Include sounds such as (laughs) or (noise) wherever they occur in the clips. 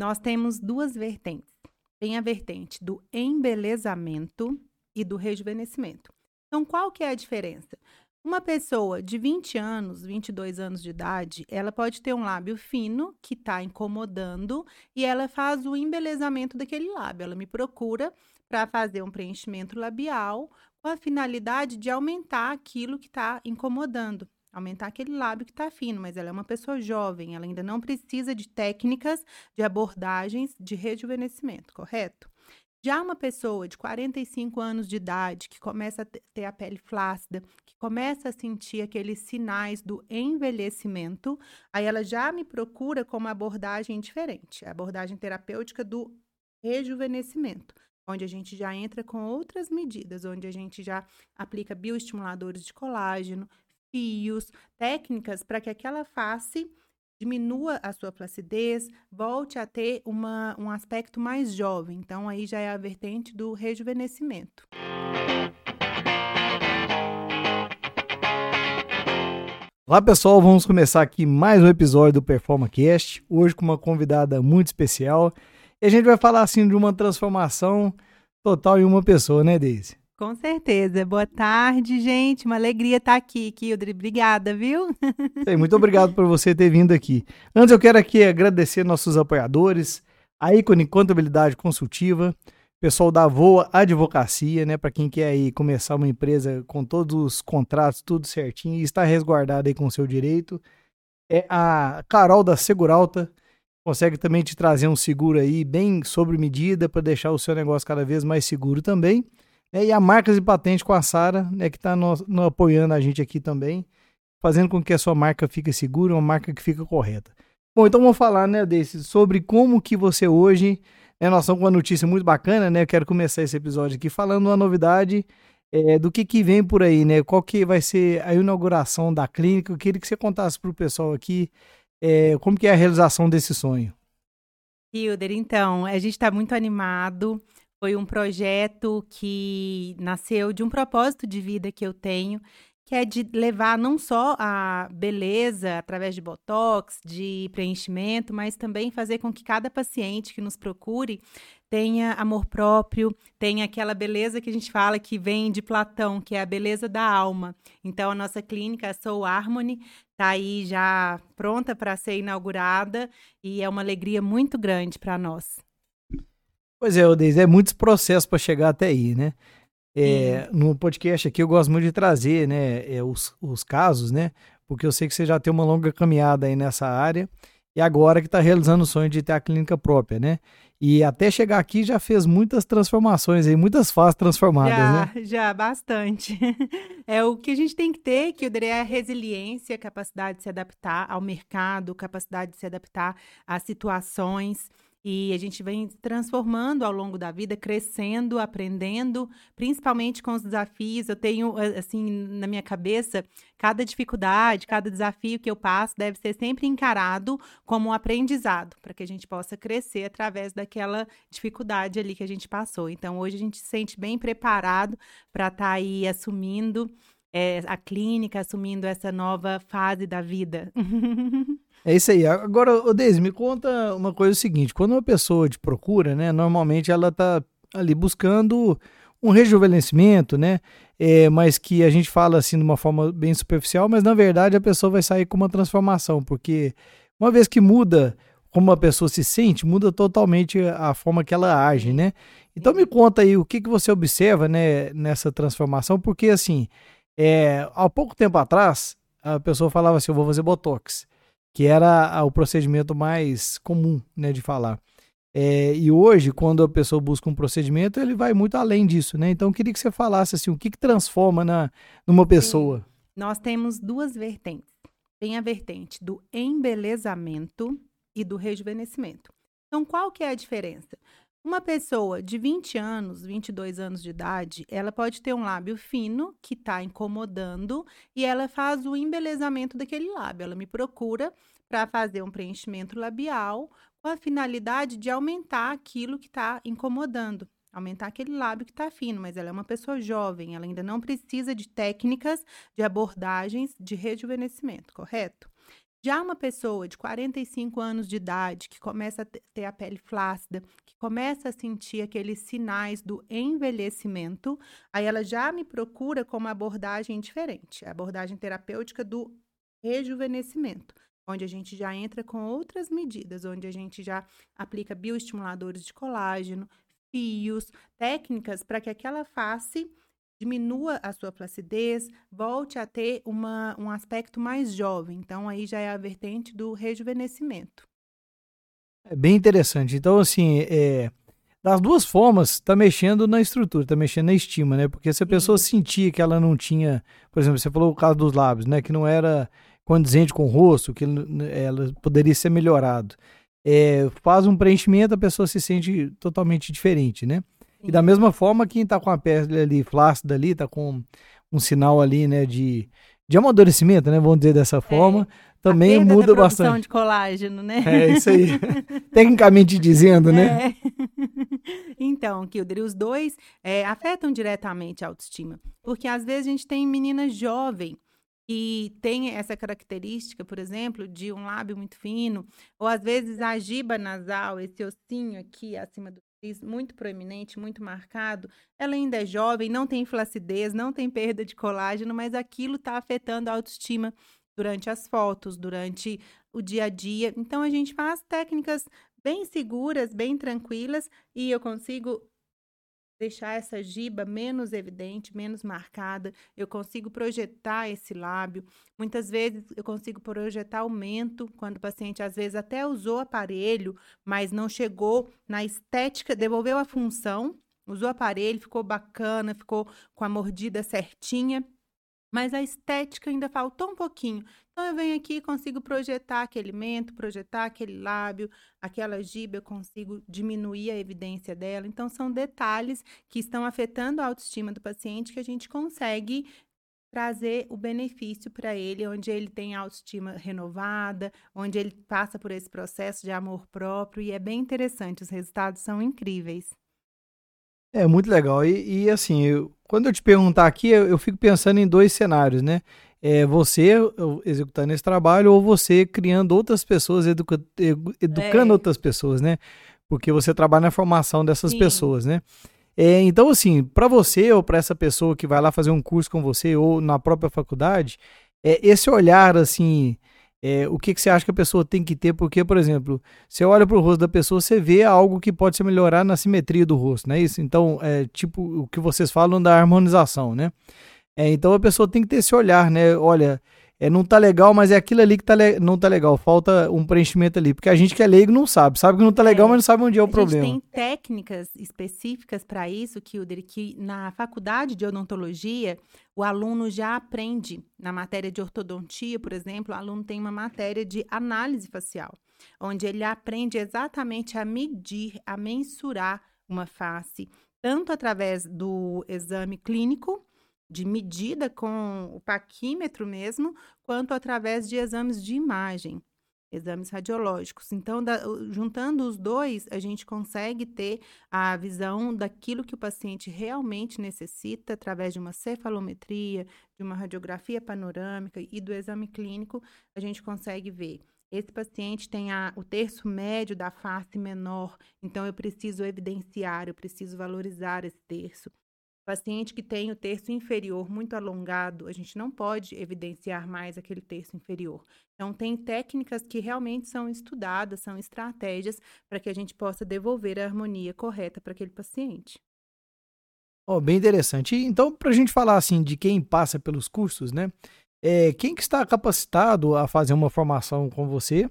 Nós temos duas vertentes. Tem a vertente do embelezamento e do rejuvenescimento. Então, qual que é a diferença? Uma pessoa de 20 anos, 22 anos de idade, ela pode ter um lábio fino que está incomodando e ela faz o embelezamento daquele lábio. Ela me procura para fazer um preenchimento labial com a finalidade de aumentar aquilo que está incomodando, aumentar aquele lábio que está fino, mas ela é uma pessoa jovem, ela ainda não precisa de técnicas de abordagens de rejuvenescimento, correto? Já uma pessoa de 45 anos de idade que começa a ter a pele flácida, que começa a sentir aqueles sinais do envelhecimento, aí ela já me procura com uma abordagem diferente, a abordagem terapêutica do rejuvenescimento, onde a gente já entra com outras medidas, onde a gente já aplica bioestimuladores de colágeno, fios, técnicas para que aquela face diminua a sua flacidez, volte a ter uma, um aspecto mais jovem. Então, aí já é a vertente do rejuvenescimento. Olá pessoal, vamos começar aqui mais um episódio do PerformaCast, hoje com uma convidada muito especial. E a gente vai falar assim de uma transformação total em uma pessoa, né, Deise? Com certeza. Boa tarde, gente. Uma alegria estar aqui, Kildre. Obrigada, viu? muito obrigado por você ter vindo aqui. Antes, eu quero aqui agradecer nossos apoiadores, a Icone Contabilidade Consultiva, pessoal da Voa Advocacia, né? Para quem quer aí começar uma empresa com todos os contratos, tudo certinho e está resguardado aí com o seu direito. É a Carol da Seguralta, consegue também te trazer um seguro aí bem sobre medida para deixar o seu negócio cada vez mais seguro também. É, e a Marcas e Patente com a Sara, né, que está apoiando a gente aqui também, fazendo com que a sua marca fique segura, uma marca que fica correta. Bom, então vamos falar, né, desse, sobre como que você hoje, né, nós estamos com uma notícia muito bacana, né, eu quero começar esse episódio aqui falando uma novidade é, do que que vem por aí, né, qual que vai ser a inauguração da clínica, eu queria que você contasse para o pessoal aqui é, como que é a realização desse sonho. Hilder, então, a gente está muito animado, foi um projeto que nasceu de um propósito de vida que eu tenho, que é de levar não só a beleza através de botox, de preenchimento, mas também fazer com que cada paciente que nos procure tenha amor próprio, tenha aquela beleza que a gente fala que vem de Platão, que é a beleza da alma. Então, a nossa clínica, Soul Harmony, está aí já pronta para ser inaugurada e é uma alegria muito grande para nós. Pois é, Odeise, é muitos processos para chegar até aí, né? É, no podcast aqui eu gosto muito de trazer né, é, os, os casos, né? Porque eu sei que você já tem uma longa caminhada aí nessa área e agora que está realizando o sonho de ter a clínica própria, né? E até chegar aqui já fez muitas transformações aí, muitas fases transformadas, já, né? Já, bastante. (laughs) É o que a gente tem que ter, que é a resiliência, capacidade de se adaptar ao mercado, capacidade de se adaptar às situações. E a gente vem transformando ao longo da vida, crescendo, aprendendo, principalmente com os desafios. Eu tenho, assim, na minha cabeça, cada dificuldade, cada desafio que eu passo deve ser sempre encarado como um aprendizado, para que a gente possa crescer através daquela dificuldade ali que a gente passou. Então, hoje a gente se sente bem preparado para estar tá aí assumindo é, a clínica, assumindo essa nova fase da vida. (laughs) É isso aí. Agora, Deise, me conta uma coisa seguinte: quando uma pessoa te procura, né, normalmente ela tá ali buscando um rejuvenescimento, né? É, mas que a gente fala assim de uma forma bem superficial, mas na verdade a pessoa vai sair com uma transformação, porque uma vez que muda como a pessoa se sente, muda totalmente a forma que ela age, né? Então me conta aí o que, que você observa né, nessa transformação, porque assim, é, há pouco tempo atrás, a pessoa falava assim, eu vou fazer Botox que era o procedimento mais comum né, de falar. É, e hoje, quando a pessoa busca um procedimento, ele vai muito além disso, né? Então, eu queria que você falasse assim, o que, que transforma na, numa pessoa? Nós temos duas vertentes. Tem a vertente do embelezamento e do rejuvenescimento. Então, qual que é a diferença? Uma pessoa de 20 anos, 22 anos de idade, ela pode ter um lábio fino que está incomodando e ela faz o embelezamento daquele lábio. Ela me procura para fazer um preenchimento labial com a finalidade de aumentar aquilo que está incomodando, aumentar aquele lábio que está fino, mas ela é uma pessoa jovem, ela ainda não precisa de técnicas de abordagens de rejuvenescimento, correto? Já uma pessoa de 45 anos de idade que começa a ter a pele flácida, que começa a sentir aqueles sinais do envelhecimento, aí ela já me procura com uma abordagem diferente, a abordagem terapêutica do rejuvenescimento onde a gente já entra com outras medidas, onde a gente já aplica bioestimuladores de colágeno, fios, técnicas para que aquela face diminua a sua flacidez, volte a ter uma, um aspecto mais jovem. Então, aí já é a vertente do rejuvenescimento. É bem interessante. Então, assim, é, das duas formas, está mexendo na estrutura, está mexendo na estima, né? Porque se a pessoa Sim. sentia que ela não tinha, por exemplo, você falou o caso dos lábios, né? Que não era condizente com o rosto, que ela poderia ser melhorado. É, faz um preenchimento, a pessoa se sente totalmente diferente, né? E da mesma forma, quem está com a pele ali flácida ali, está com um sinal ali, né, de, de amadurecimento, né, vamos dizer dessa forma, é. também a muda da bastante. de colágeno, né? É, isso aí. (laughs) Tecnicamente dizendo, né? É. (laughs) Então, Kilder, os dois é, afetam diretamente a autoestima, porque às vezes a gente tem meninas jovens que tem essa característica, por exemplo, de um lábio muito fino, ou às vezes a giba nasal, esse ossinho aqui acima do muito proeminente, muito marcado, ela ainda é jovem, não tem flacidez, não tem perda de colágeno, mas aquilo está afetando a autoestima durante as fotos, durante o dia a dia. Então a gente faz técnicas bem seguras, bem tranquilas, e eu consigo deixar essa giba menos evidente, menos marcada. Eu consigo projetar esse lábio. Muitas vezes eu consigo projetar aumento, quando o paciente às vezes até usou aparelho, mas não chegou na estética, devolveu a função, usou aparelho, ficou bacana, ficou com a mordida certinha, mas a estética ainda faltou um pouquinho. Então eu venho aqui e consigo projetar aquele mento, projetar aquele lábio, aquela giba, eu consigo diminuir a evidência dela. Então são detalhes que estão afetando a autoestima do paciente que a gente consegue trazer o benefício para ele, onde ele tem autoestima renovada, onde ele passa por esse processo de amor próprio e é bem interessante, os resultados são incríveis. É muito legal. E, e assim, eu, quando eu te perguntar aqui, eu, eu, fico pensando em dois cenários, né? É você executando esse trabalho ou você criando outras pessoas, educa, educando é. outras pessoas, né? Porque você trabalha na formação dessas Sim. pessoas, né? É, então, assim, para você ou para essa pessoa que vai lá fazer um curso com você ou na própria faculdade, é, esse olhar, assim, é, o que, que você acha que a pessoa tem que ter? Porque, por exemplo, você olha para o rosto da pessoa, você vê algo que pode se melhorar na simetria do rosto, não é isso? Então, é tipo o que vocês falam da harmonização, né? É, então a pessoa tem que ter esse olhar, né? Olha, é, não tá legal, mas é aquilo ali que tá não tá legal. Falta um preenchimento ali. Porque a gente que é leigo não sabe. Sabe que não tá legal, é, mas não sabe onde é o a problema. tem técnicas específicas para isso, Kilder, que na faculdade de odontologia, o aluno já aprende. Na matéria de ortodontia, por exemplo, o aluno tem uma matéria de análise facial, onde ele aprende exatamente a medir, a mensurar uma face, tanto através do exame clínico, de medida com o paquímetro mesmo, quanto através de exames de imagem, exames radiológicos. Então, da, juntando os dois, a gente consegue ter a visão daquilo que o paciente realmente necessita através de uma cefalometria, de uma radiografia panorâmica e do exame clínico, a gente consegue ver esse paciente tem a, o terço médio da face menor, então eu preciso evidenciar, eu preciso valorizar esse terço. Paciente que tem o terço inferior muito alongado, a gente não pode evidenciar mais aquele terço inferior. Então, tem técnicas que realmente são estudadas, são estratégias para que a gente possa devolver a harmonia correta para aquele paciente. Oh, bem interessante. Então, para a gente falar assim de quem passa pelos cursos, né? É, quem que está capacitado a fazer uma formação com você?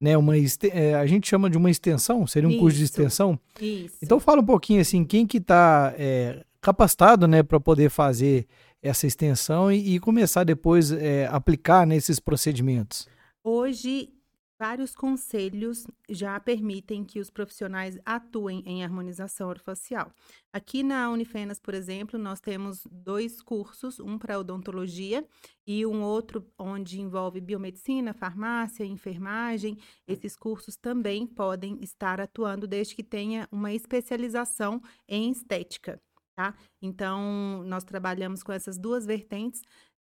Né, uma, é, a gente chama de uma extensão, seria um Isso. curso de extensão. Isso. Então fala um pouquinho assim, quem que está é, capacitado né, para poder fazer essa extensão e, e começar depois é, aplicar nesses procedimentos? Hoje, vários conselhos já permitem que os profissionais atuem em harmonização orofacial. Aqui na Unifenas, por exemplo, nós temos dois cursos, um para odontologia e um outro onde envolve biomedicina, farmácia, enfermagem. Esses cursos também podem estar atuando desde que tenha uma especialização em estética tá? Então, nós trabalhamos com essas duas vertentes.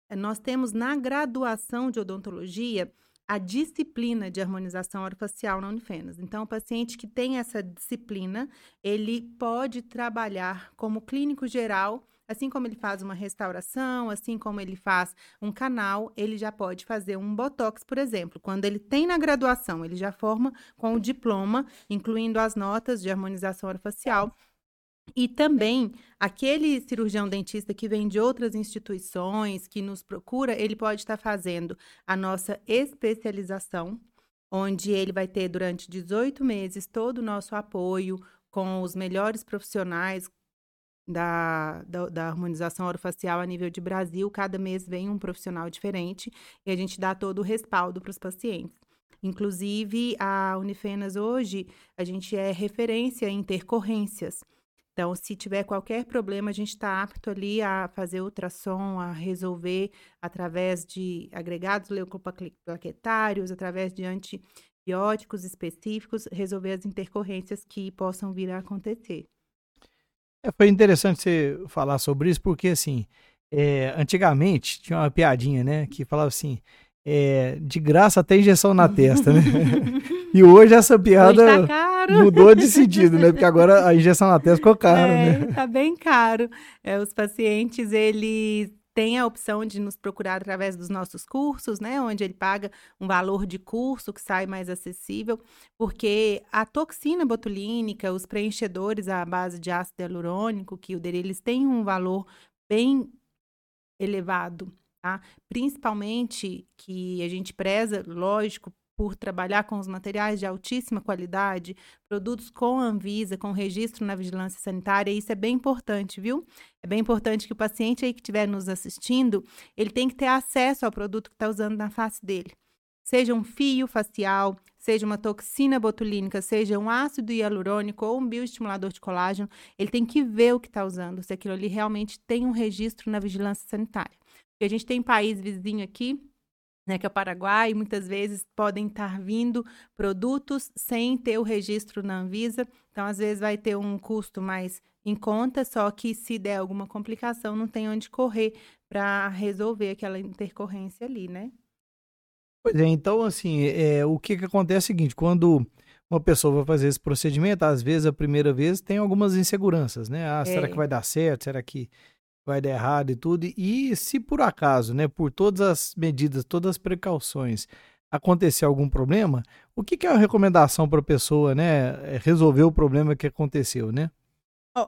Eh, nós temos na graduação de odontologia a disciplina de harmonização orofacial na Unifenas. Então, o paciente que tem essa disciplina, ele pode trabalhar como clínico geral, assim como ele faz uma restauração, assim como ele faz um canal, ele já pode fazer um botox, por exemplo. Quando ele tem na graduação, ele já forma com o diploma, incluindo as notas de harmonização orofacial. E também, aquele cirurgião dentista que vem de outras instituições, que nos procura, ele pode estar fazendo a nossa especialização, onde ele vai ter durante 18 meses todo o nosso apoio com os melhores profissionais da, da, da harmonização orofacial a nível de Brasil. Cada mês vem um profissional diferente e a gente dá todo o respaldo para os pacientes. Inclusive, a Unifenas hoje, a gente é referência em intercorrências. Então, se tiver qualquer problema, a gente está apto ali a fazer ultrassom, a resolver através de agregados leucoplaquetários, através de antibióticos específicos, resolver as intercorrências que possam vir a acontecer. É, foi interessante você falar sobre isso, porque assim, é, antigamente tinha uma piadinha, né, que falava assim, é, de graça até injeção na testa, né? (laughs) e hoje essa piada hoje tá mudou de sentido, né? Porque agora a injeção na testa ficou cara, é, né? Tá bem caro. É, os pacientes, eles têm a opção de nos procurar através dos nossos cursos, né? Onde ele paga um valor de curso que sai mais acessível, porque a toxina botulínica, os preenchedores à base de ácido hialurônico, que o eles têm um valor bem elevado tá? Principalmente que a gente preza, lógico, por trabalhar com os materiais de altíssima qualidade, produtos com Anvisa, com registro na vigilância sanitária, isso é bem importante, viu? É bem importante que o paciente aí que estiver nos assistindo, ele tem que ter acesso ao produto que está usando na face dele. Seja um fio facial, seja uma toxina botulínica, seja um ácido hialurônico ou um bioestimulador de colágeno, ele tem que ver o que está usando, se aquilo ali realmente tem um registro na vigilância sanitária. Porque a gente tem país vizinho aqui, né, que é o Paraguai, e muitas vezes podem estar vindo produtos sem ter o registro na Anvisa. Então, às vezes, vai ter um custo mais em conta, só que se der alguma complicação, não tem onde correr para resolver aquela intercorrência ali, né? Pois é, então, assim, é, o que, que acontece é o seguinte: quando uma pessoa vai fazer esse procedimento, às vezes, a primeira vez, tem algumas inseguranças, né? Ah, é. será que vai dar certo? Será que vai dar errado e tudo. E se por acaso, né, por todas as medidas, todas as precauções, acontecer algum problema, o que, que é a recomendação para a pessoa, né, é resolver o problema que aconteceu, né?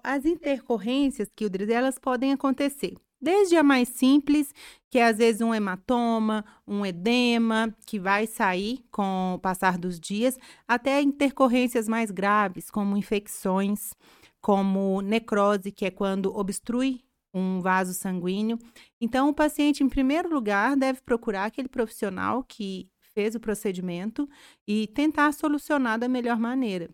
as intercorrências, Kildres, elas podem acontecer. Desde a mais simples, que é às vezes um hematoma, um edema, que vai sair com o passar dos dias, até intercorrências mais graves, como infecções, como necrose, que é quando obstrui um vaso sanguíneo. Então, o paciente, em primeiro lugar, deve procurar aquele profissional que fez o procedimento e tentar solucionar da melhor maneira.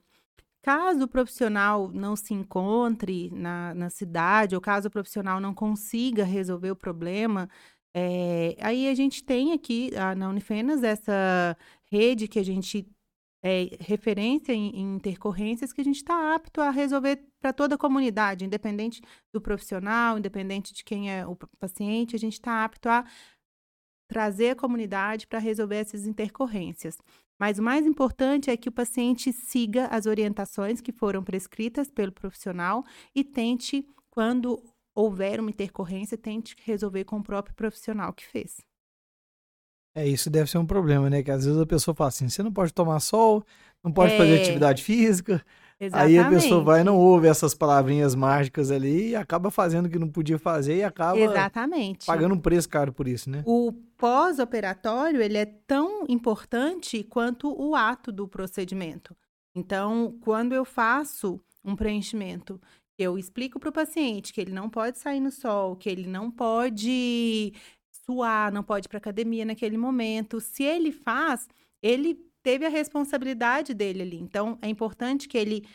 Caso o profissional não se encontre na, na cidade, ou caso o profissional não consiga resolver o problema, é, aí a gente tem aqui a, na Unifenas essa rede que a gente é, referência em, em, intercorrências que a gente está apto a resolver para toda a comunidade, independente do profissional, independente de quem é o paciente, a gente está apto a trazer a comunidade para resolver essas intercorrências. Mas o mais importante é que o paciente siga as orientações que foram prescritas pelo profissional e tente, quando houver uma intercorrência, tente resolver com o próprio profissional que fez. É, isso deve ser um problema, né? Que às vezes a pessoa fala assim: você não pode tomar sol, não pode é... fazer atividade física. Exatamente. Aí a pessoa vai e não ouve essas palavrinhas mágicas ali e acaba fazendo o que não podia fazer e acaba Exatamente. pagando um preço caro por isso, né? O pós-operatório, ele é tão importante quanto o ato do procedimento. Então, quando eu faço um preenchimento, eu explico para o paciente que ele não pode sair no sol, que ele não pode suar, não pode ir para academia naquele momento. Se ele faz, ele teve a responsabilidade dele ali. Então, é importante que ele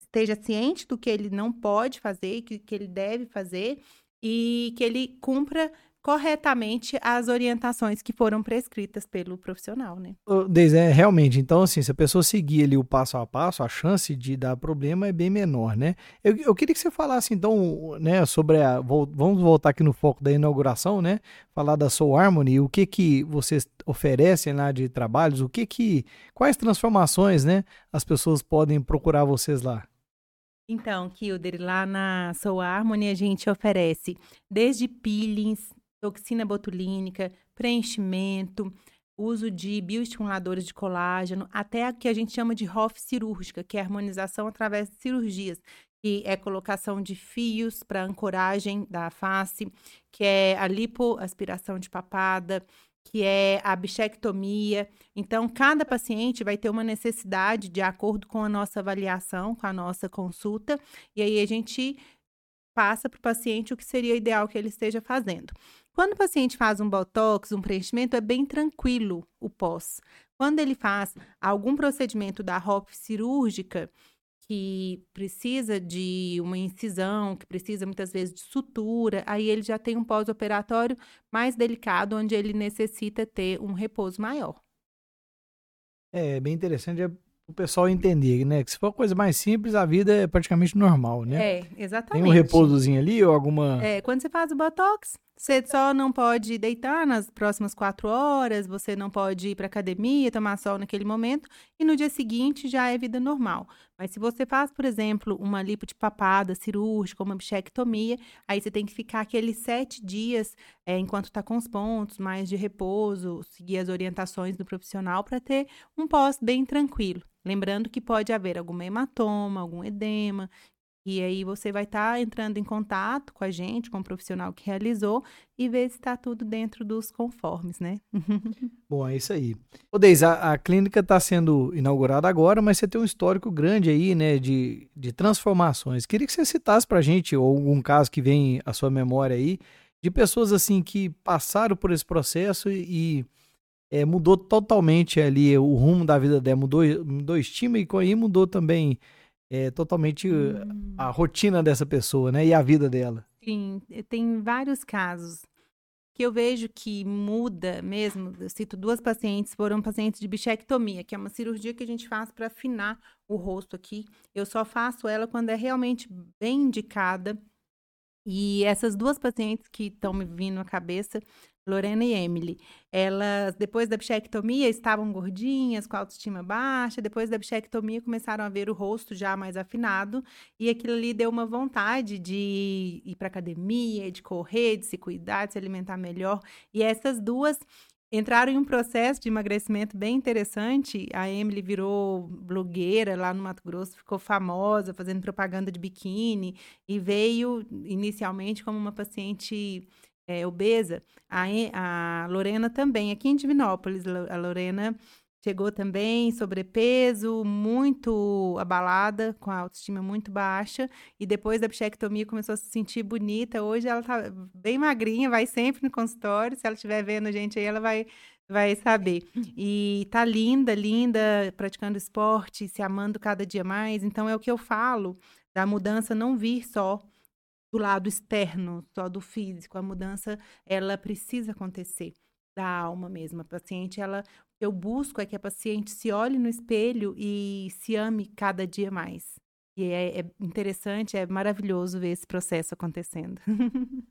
esteja ciente do que ele não pode fazer, que, que ele deve fazer e que ele cumpra corretamente as orientações que foram prescritas pelo profissional, né? Deise, é, realmente, então assim, se a pessoa seguir ali o passo a passo, a chance de dar problema é bem menor, né? Eu, eu queria que você falasse então, né, sobre a, vamos voltar aqui no foco da inauguração, né? Falar da Soul Harmony, o que que vocês oferecem lá de trabalhos, o que que, quais transformações, né, as pessoas podem procurar vocês lá? Então, Kilder, lá na Soul Harmony a gente oferece desde peelings, toxina botulínica, preenchimento, uso de bioestimuladores de colágeno, até a que a gente chama de HOF cirúrgica, que é harmonização através de cirurgias, que é colocação de fios para ancoragem da face, que é a lipoaspiração de papada, que é a bichectomia. Então, cada paciente vai ter uma necessidade de acordo com a nossa avaliação, com a nossa consulta, e aí a gente passa para o paciente o que seria ideal que ele esteja fazendo. Quando o paciente faz um botox, um preenchimento, é bem tranquilo o pós. Quando ele faz algum procedimento da ROP cirúrgica, que precisa de uma incisão, que precisa muitas vezes de sutura, aí ele já tem um pós-operatório mais delicado, onde ele necessita ter um repouso maior. É bem interessante é o pessoal entender, né? Que se for uma coisa mais simples, a vida é praticamente normal, né? É, exatamente. Tem um repousozinho ali ou alguma. É, quando você faz o Botox, você só não pode deitar nas próximas quatro horas, você não pode ir para academia, tomar sol naquele momento, e no dia seguinte já é vida normal. Mas se você faz, por exemplo, uma lipo de papada cirúrgica, uma bichectomia, aí você tem que ficar aqueles sete dias é, enquanto está com os pontos, mais de repouso, seguir as orientações do profissional para ter um pós bem tranquilo. Lembrando que pode haver algum hematoma, algum edema, e aí você vai estar tá entrando em contato com a gente, com o profissional que realizou, e ver se está tudo dentro dos conformes, né? (laughs) Bom, é isso aí. Ô Deise, a, a clínica está sendo inaugurada agora, mas você tem um histórico grande aí, né, de, de transformações. Queria que você citasse para a gente, algum caso que vem à sua memória aí, de pessoas assim que passaram por esse processo e é, mudou totalmente ali o rumo da vida dela, mudou, mudou estima e com aí mudou também é, totalmente hum. a rotina dessa pessoa, né? E a vida dela. Sim, tem vários casos que eu vejo que muda mesmo. Eu cito duas pacientes, foram pacientes de bichectomia, que é uma cirurgia que a gente faz para afinar o rosto aqui. Eu só faço ela quando é realmente bem indicada. E essas duas pacientes que estão me vindo à cabeça Lorena e Emily. Elas, depois da bichectomia, estavam gordinhas, com autoestima baixa. Depois da bichectomia, começaram a ver o rosto já mais afinado. E aquilo ali deu uma vontade de ir para academia, de correr, de se cuidar, de se alimentar melhor. E essas duas entraram em um processo de emagrecimento bem interessante. A Emily virou blogueira lá no Mato Grosso, ficou famosa fazendo propaganda de biquíni e veio inicialmente como uma paciente é, obesa, a, a Lorena também, aqui em Divinópolis, a Lorena chegou também sobrepeso, muito abalada, com a autoestima muito baixa, e depois da bichectomia começou a se sentir bonita. Hoje ela tá bem magrinha, vai sempre no consultório, se ela estiver vendo a gente aí, ela vai vai saber. E tá linda, linda, praticando esporte, se amando cada dia mais. Então é o que eu falo da mudança não vir só do lado externo, só do físico. A mudança, ela precisa acontecer da alma mesmo. A paciente, ela, eu busco é que a paciente se olhe no espelho e se ame cada dia mais. E é, é interessante, é maravilhoso ver esse processo acontecendo. (laughs)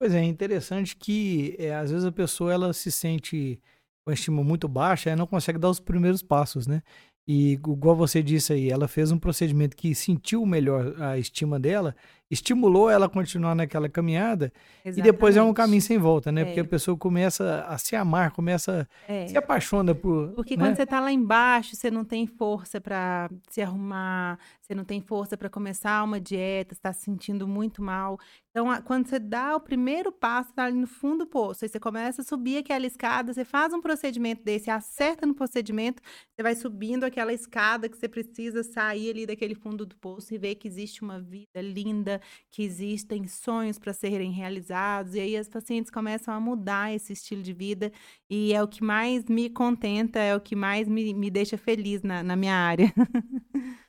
pois é, é interessante que é, às vezes a pessoa ela se sente com a estima muito baixa, ela não consegue dar os primeiros passos, né? E igual você disse aí, ela fez um procedimento que sentiu melhor a estima dela estimulou ela a continuar naquela caminhada Exatamente. e depois é um caminho sem volta, né? É. Porque a pessoa começa a se amar, começa é. se apaixona por. Porque né? quando você está lá embaixo, você não tem força para se arrumar, você não tem força para começar uma dieta, está se sentindo muito mal. Então, quando você dá o primeiro passo, está ali no fundo do poço, aí você começa a subir aquela escada, você faz um procedimento desse, acerta no procedimento, você vai subindo aquela escada que você precisa sair ali daquele fundo do poço e ver que existe uma vida linda, que existem sonhos para serem realizados, e aí as pacientes começam a mudar esse estilo de vida, e é o que mais me contenta, é o que mais me, me deixa feliz na, na minha área. (laughs)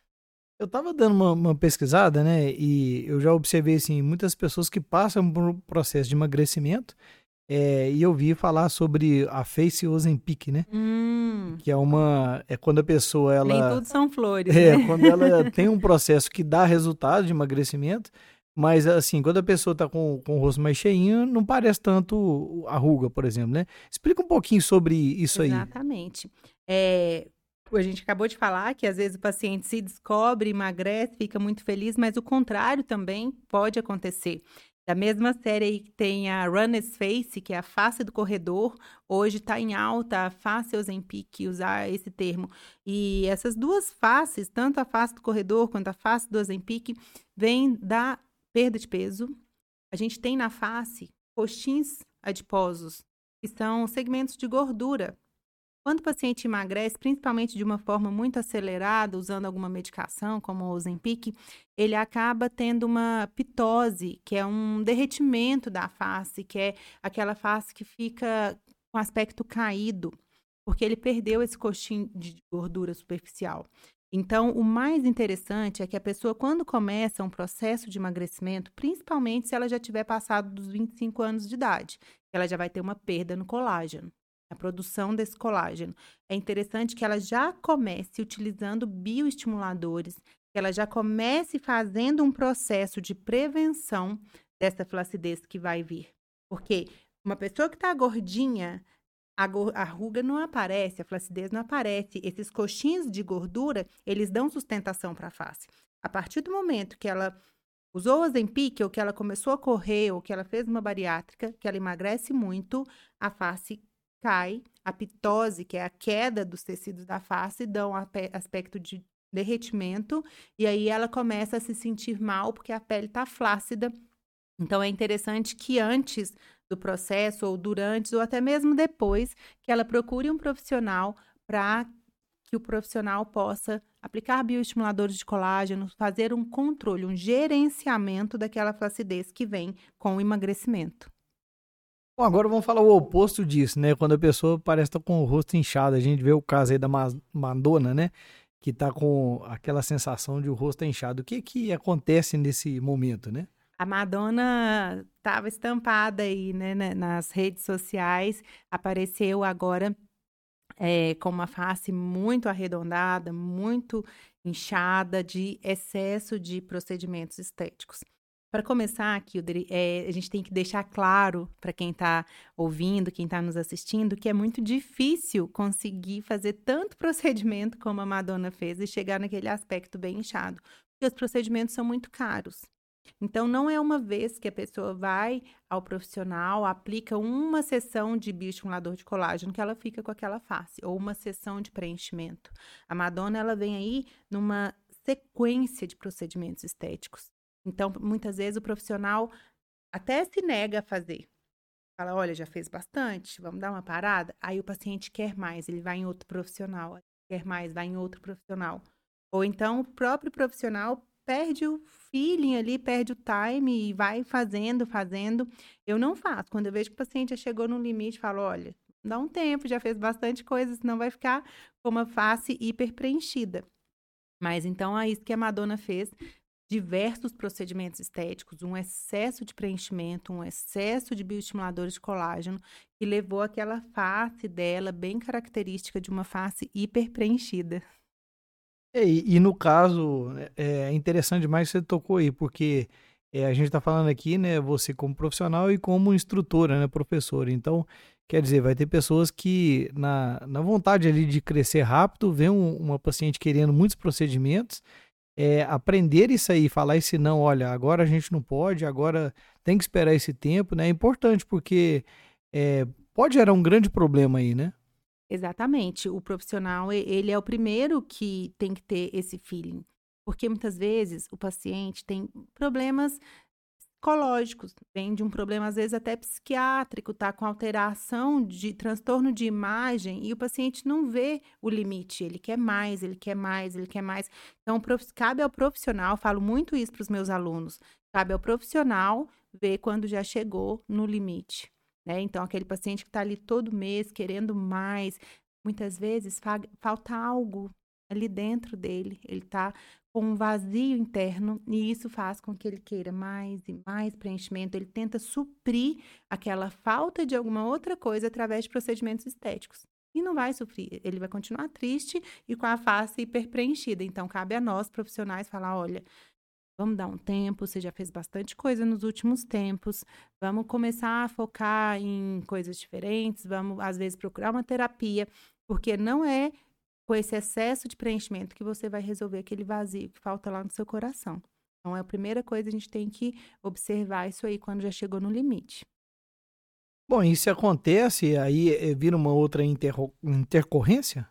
Eu estava dando uma, uma, pesquisada, né? E eu já observei assim, muitas pessoas que passam por um processo de emagrecimento É, e eu vi falar sobre a Face Ozempic, né? Hum, Que é uma. É quando a pessoa ela. nem tudo são flores. É, né? quando ela (laughs) tem um processo que dá resultado de emagrecimento, mas assim, quando a pessoa tá com, com o rosto mais cheinho, não parece tanto a ruga, por exemplo, né? Explica um pouquinho sobre isso aí. Exatamente. É, a gente acabou de falar que às vezes o paciente se descobre, emagrece, fica muito feliz, mas o contrário também pode acontecer. Da mesma série aí que tem a Runner's Face, que é a face do corredor, hoje está em alta a face Ozempic, usar esse termo. E essas duas faces, tanto a face do corredor quanto a face do Ozempic, vêm da perda de peso. A gente tem na face coxins adiposos, que são segmentos de gordura. Quando o paciente emagrece, principalmente de uma forma muito acelerada, usando alguma medicação, como o Ozempic, ele acaba tendo uma pitose, que é um derretimento da face, que é aquela face que fica com aspecto caído, porque ele perdeu esse coxinho de gordura superficial. Então, o mais interessante é que a pessoa, quando começa um processo de emagrecimento, principalmente se ela já tiver passado dos 25 anos de idade, ela já vai ter uma perda no colágeno a produção desse colágeno. É interessante que ela já comece utilizando bioestimuladores, que ela já comece fazendo um processo de prevenção dessa flacidez que vai vir. Porque uma pessoa que está gordinha, a, a ruga não aparece, a flacidez não aparece. Esses coxinhos de gordura, eles dão sustentação para a face. A partir do momento que ela usou o Ozempic, ou que ela começou a correr, ou que ela fez uma bariátrica, que ela emagrece muito, a face cai, a pitose, que é a queda dos tecidos da face, dão um aspecto de derretimento, e aí ela começa a se sentir mal porque a pele está flácida. Então é interessante que antes do processo, ou durante, ou até mesmo depois, que ela procure um profissional para que o profissional possa aplicar bioestimuladores de colágeno, fazer um controle, um gerenciamento daquela flacidez que vem com o emagrecimento. Bom, agora vamos falar o oposto disso, né? Quando a pessoa parece estar com o rosto inchado. A gente vê o caso aí da Ma- Madonna, né? Que tá com aquela sensação de o rosto inchado. O que que acontece nesse momento, né? A Madonna estava estampada aí, né, na- nas redes sociais, apareceu agora é, com uma face muito arredondada, muito inchada, de excesso de procedimentos estéticos. Para começar aqui, é, a gente tem que deixar claro para quem está ouvindo, quem está nos assistindo, que é muito difícil conseguir fazer tanto (laughs) procedimento como a Madonna fez e chegar naquele aspecto bem inchado, porque os procedimentos são muito caros. Então, não é uma vez que a pessoa vai ao profissional, aplica uma sessão de bioestimulador de colágeno que ela fica com aquela face, ou uma sessão de preenchimento. A Madonna, ela vem aí numa sequência de procedimentos estéticos. Então, muitas vezes o profissional até se nega a fazer. Fala, olha, já fez bastante, vamos dar uma parada? Aí o paciente quer mais, ele vai em outro profissional, quer mais, vai em outro profissional. Ou então o próprio profissional perde o feeling ali, perde o time e vai fazendo, fazendo. Eu não faço. Quando eu vejo que o paciente já chegou no limite, falo, olha, dá um tempo, já fez bastante coisa, senão vai ficar com uma face hiper preenchida. Mas então é isso que a Madonna fez. Diversos procedimentos estéticos, um excesso de preenchimento, um excesso de bioestimuladores de colágeno, que levou aquela face dela bem característica de uma face hiper preenchida. É, E, e no caso, é é interessante demais que você tocou aí, porque é, a gente está falando aqui, né, você como profissional e como instrutora, né, professora. Então, quer dizer, vai ter pessoas que, na, na vontade ali de crescer rápido, vê um- uma paciente querendo muitos procedimentos, é, aprender isso aí, falar esse não, olha, agora a gente não pode, agora tem que esperar esse tempo, né? É importante porque é, pode gerar um grande problema aí, né? Exatamente. O profissional, ele é o primeiro que tem que ter esse feeling. Porque muitas vezes o paciente tem problemas psicológicos, vem de um problema às vezes até psiquiátrico, tá com alteração de transtorno de imagem e o paciente não vê o limite, ele quer mais, ele quer mais, ele quer mais. Então, cabe ao profissional, falo muito isso para os meus alunos, cabe ao profissional ver quando já chegou no limite né? Então, aquele paciente que está ali todo mês querendo mais, muitas vezes fa- falta algo ali dentro dele. Ele está com um vazio interno e isso faz com que ele queira mais e mais preenchimento. Ele tenta suprir aquela falta de alguma outra coisa através de procedimentos estéticos. E não vai sofrer, ele vai continuar triste e com a face hiper preenchida. Então, cabe a nós, profissionais, falar: olha, vamos dar um tempo, você já fez bastante coisa nos últimos tempos, vamos começar a focar em coisas diferentes, vamos, às vezes, procurar uma terapia, porque não é com esse excesso de preenchimento que você vai resolver aquele vazio que falta lá no seu coração. Então, é a primeira coisa, a gente tem que observar isso aí quando já chegou no limite. Bom, isso acontece, aí eh, vira uma outra intercorrência?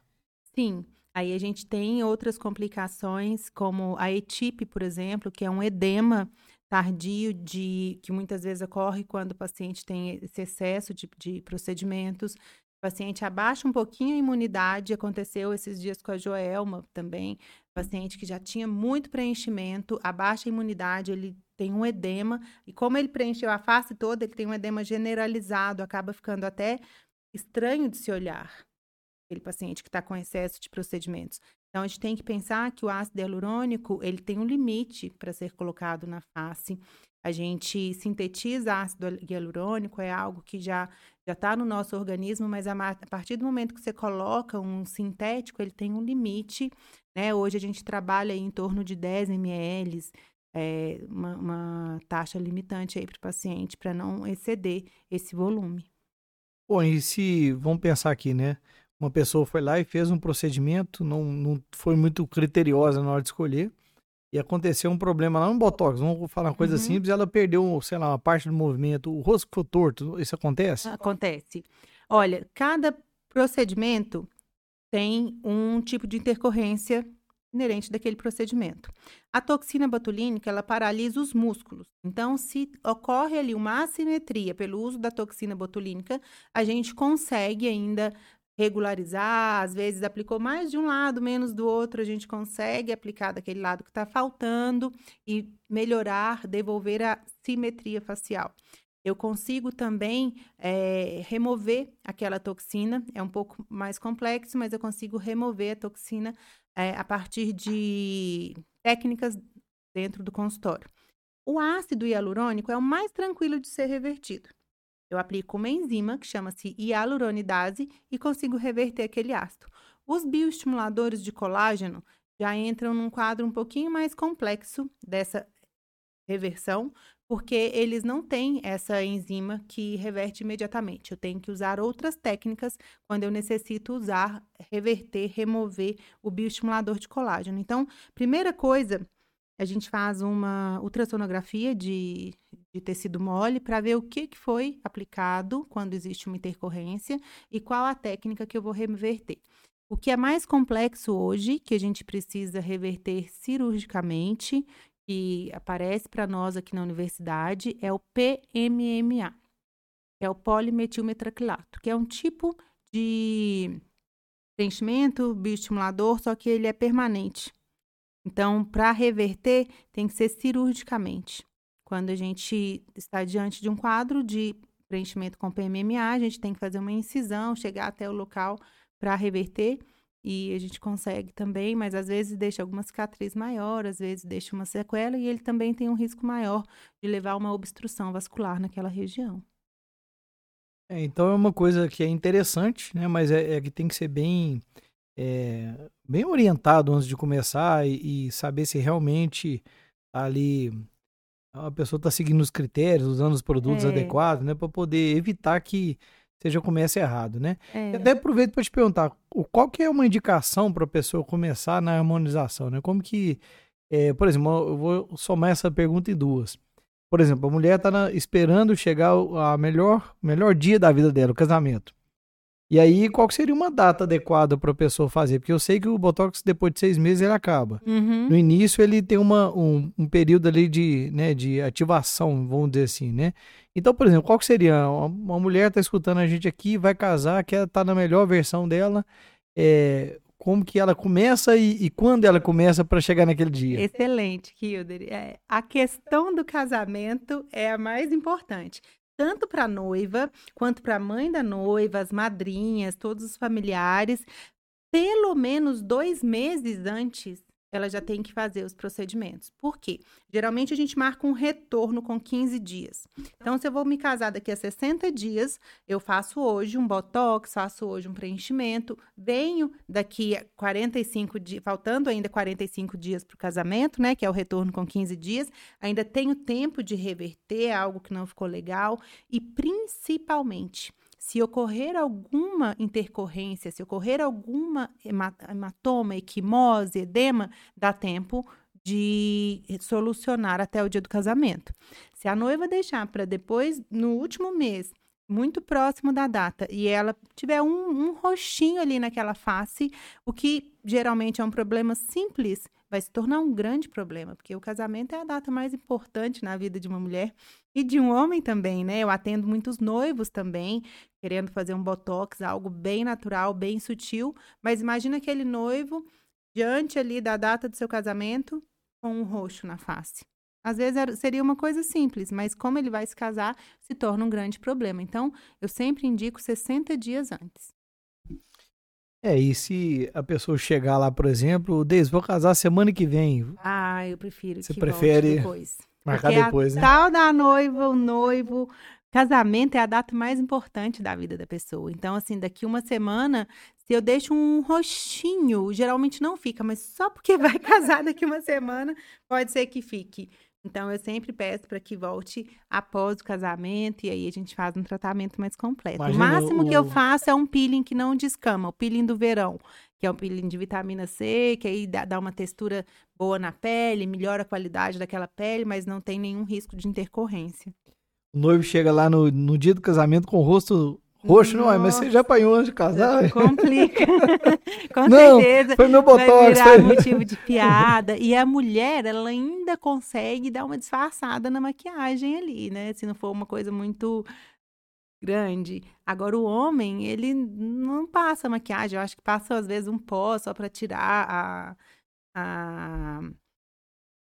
Sim. Aí a gente tem outras complicações, como a etipe, por exemplo, que é um edema tardio de que muitas vezes ocorre quando o paciente tem esse excesso de, de procedimentos paciente abaixa um pouquinho a imunidade, aconteceu esses dias com a Joelma também, paciente que já tinha muito preenchimento, abaixa a imunidade, ele tem um edema, e como ele preencheu a face toda, ele tem um edema generalizado, acaba ficando até estranho de se olhar, aquele paciente que está com excesso de procedimentos. Então, a gente tem que pensar que o ácido hialurônico, ele tem um limite para ser colocado na face. A gente sintetiza ácido hialurônico, é algo que já já está no nosso organismo, mas a, a, partir do momento que você coloca um sintético, ele tem um limite, né? Hoje a gente trabalha em torno de 10 ml, é, uma, uma taxa limitante para o paciente, para não exceder esse volume. Bom, e se, vamos pensar aqui, né? Uma pessoa foi lá e fez um procedimento, não, não foi muito criteriosa na hora de escolher, e aconteceu um problema lá no Botox, vamos falar uma coisa uhum. simples, ela perdeu, sei lá, uma parte do movimento, o rosto ficou torto, isso acontece? Acontece. Olha, cada procedimento tem um tipo de intercorrência inerente daquele procedimento. A toxina botulínica, ela paralisa os músculos. Então, se ocorre ali uma assimetria pelo uso da toxina botulínica, a gente consegue ainda regularizar, às vezes aplicou mais de um lado, menos do outro, a gente consegue aplicar daquele lado que está faltando e melhorar, devolver a simetria facial. Eu consigo também é, remover aquela toxina, é um pouco mais complexo, mas eu consigo remover a toxina é, a partir de técnicas dentro do consultório. O ácido hialurônico é o mais tranquilo de ser revertido. Eu aplico uma enzima que chama-se hialuronidase e consigo reverter aquele ácido. Os bioestimuladores de colágeno já entram num quadro um pouquinho mais complexo dessa reversão, porque eles não têm essa enzima que reverte imediatamente. Eu tenho que usar outras técnicas quando eu necessito usar, reverter, remover o bioestimulador de colágeno. Então, primeira coisa a gente faz uma ultrassonografia de, de tecido mole para ver o que, que foi aplicado quando existe uma intercorrência e qual a técnica que eu vou reverter. O que é mais complexo hoje, que a gente precisa reverter cirurgicamente, que aparece para nós aqui na universidade, é o PMMA, é o polimetilmetraquilato, que é um tipo de preenchimento bioestimulador, só que ele é permanente. Então, para reverter, tem que ser cirurgicamente. Quando a gente está diante de um quadro de preenchimento com PMMA, a gente tem que fazer uma incisão, chegar até o local para reverter e a gente consegue também, mas às vezes deixa alguma cicatriz maior, às vezes deixa uma sequela e ele também tem um risco maior de levar uma obstrução vascular naquela região. É, então é uma coisa que é interessante, né? Mas é, é que tem que ser bem é, bem orientado antes de começar e, e saber se realmente tá ali a pessoa está seguindo os critérios, usando os produtos é. adequados, né, para poder evitar que já comece errado, né? É. Até aproveito para te perguntar, qual que é uma indicação para a pessoa começar na harmonização, né? Como que, é, por exemplo, eu vou somar essa pergunta em duas. Por exemplo, a mulher está esperando chegar a melhor, melhor dia da vida dela, o casamento. E aí, qual seria uma data adequada para a pessoa fazer? Porque eu sei que o Botox, depois de seis meses, ele acaba. Uhum. No início, ele tem uma, um, um, período ali de, né, de ativação, vamos dizer assim, né? Então, por exemplo, qual seria? Uma, uma mulher está escutando a gente aqui, vai casar, quer estar tá na melhor versão dela. É, como que ela começa e, e quando ela começa para chegar naquele dia? Excelente, Hilder. É, a questão do casamento é a mais importante tanto para a noiva quanto para a mãe da noiva, as madrinhas, todos os familiares, pelo menos dois meses antes ela já tem que fazer os procedimentos. Por quê? Geralmente a gente marca um retorno com 15 dias. Então, se eu vou me casar daqui a 60 dias, eu faço hoje um botox, faço hoje um preenchimento, venho daqui a 45 dias, faltando ainda 45 dias para o casamento, né? Que é o retorno com 15 dias, ainda tenho tempo de reverter algo que não ficou legal e principalmente se ocorrer alguma intercorrência, se ocorrer alguma hematoma, equimose, edema, dá tempo de solucionar até o dia do casamento. Se a noiva deixar para depois, no último mês, muito próximo da data, e ela tiver um, um roxinho ali naquela face, o que geralmente é um problema simples, vai se tornar um grande problema, porque o casamento é a data mais importante na vida de uma mulher e de um homem também, né? Eu atendo muitos noivos também, querendo fazer um botox, algo bem natural, bem sutil, mas imagina aquele noivo diante ali da data do seu casamento com um roxo na face. Às vezes seria uma coisa simples, mas como ele vai se casar, se torna um grande problema. Então, eu sempre indico 60 dias antes. É, e se a pessoa chegar lá, por exemplo, Deis, vou casar semana que vem. Ah, eu prefiro Você prefere depois. marcar Porque depois, a né? tal da noiva, o noivo, casamento é a data mais importante da vida da pessoa. Então, assim, daqui uma semana, se eu deixo um roxinho, geralmente não fica, mas só porque (laughs) vai casar daqui uma semana, pode ser que fique. Então, eu sempre peço para que volte após o casamento e aí a gente faz um tratamento mais completo. Imagina o máximo o... que eu faço é um peeling que não descama, o peeling do verão, que é um peeling de vitamina C, que aí dá, dá uma textura boa na pele, melhora a qualidade daquela pele, mas não tem nenhum risco de intercorrência. O noivo chega lá no, no dia do casamento com o rosto Roxo não é, mas você já apanhou antes de casar? (laughs) Complica. (laughs) Com não, certeza. Foi meu botox. Vai motivo de (laughs) piada. E a mulher, ela ainda consegue dar uma disfarçada na maquiagem ali, né? Se não for uma coisa muito grande. Agora, o homem, ele não passa maquiagem. Eu acho que passa, às vezes, um pó só para tirar a, a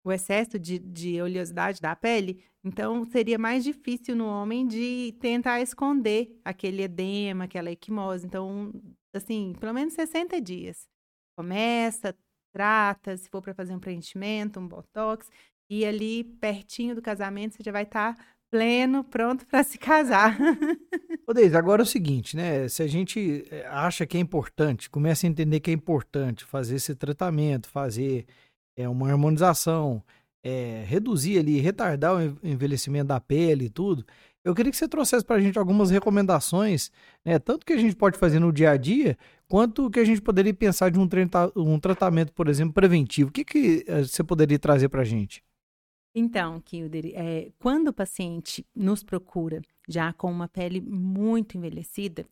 o excesso de, de oleosidade da pele, então seria mais difícil no homem de tentar esconder aquele edema, aquela equimose. Então, assim, pelo menos 60 dias. Começa, trata, se for para fazer um preenchimento, um botox, e ali pertinho do casamento você já vai estar tá pleno, pronto para se casar. Ô Deise, agora é o seguinte, né? Se a gente eh, acha que é importante, começa a entender que é importante fazer esse tratamento, fazer é uma harmonização, é, reduzir ali, retardar o envelhecimento da pele e tudo. Eu queria que você trouxesse para a gente algumas recomendações, né, tanto que a gente pode fazer no dia a dia, quanto que a gente poderia pensar de um, um tratamento, por exemplo, preventivo. O que, que eh, você poderia trazer para a gente? Então, Kilder, é, quando o paciente nos procura já com uma pele muito envelhecida,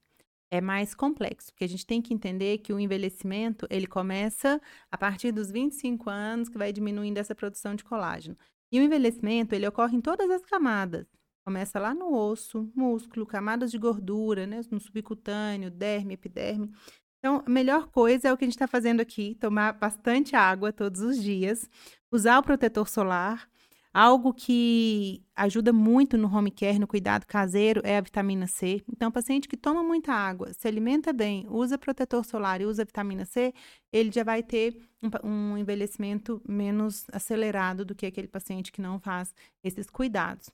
é mais complexo, porque a gente tem que entender que o envelhecimento, ele começa a partir dos 25 anos, que vai diminuindo essa produção de colágeno. E o envelhecimento, ele ocorre em todas as camadas. Começa lá no osso, músculo, camadas de gordura, né, no subcutâneo, derme, epiderme. Então, a melhor coisa é o que a gente está fazendo aqui: tomar bastante água todos os dias, usar o protetor solar, Algo que ajuda muito no home care, no cuidado caseiro, é a vitamina C. Então, o paciente que toma muita água, se alimenta bem, usa protetor solar e usa vitamina C, ele já vai ter um, um envelhecimento menos acelerado do que aquele paciente que não faz esses cuidados.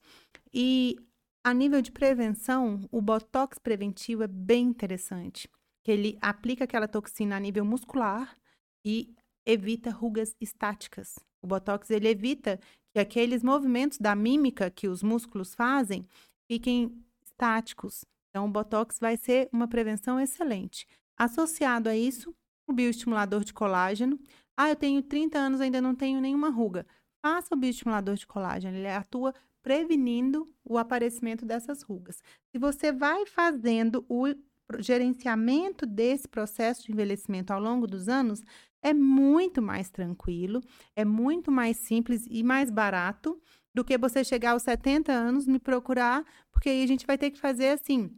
E a nível de prevenção, o botox preventivo é bem interessante, ele aplica aquela toxina a nível muscular e evita rugas estáticas. O botox ele evita que aqueles movimentos da mímica que os músculos fazem fiquem estáticos. Então, o Botox vai ser uma prevenção excelente. Associado a isso, o bioestimulador de colágeno. Ah, eu tenho 30 anos, ainda não tenho nenhuma ruga. Faça o bioestimulador de colágeno, ele atua prevenindo o aparecimento dessas rugas. Se você vai fazendo o gerenciamento desse processo de envelhecimento ao longo dos anos, é muito mais tranquilo, é muito mais simples e mais barato do que você chegar aos 70 anos me procurar, porque aí a gente vai ter que fazer assim,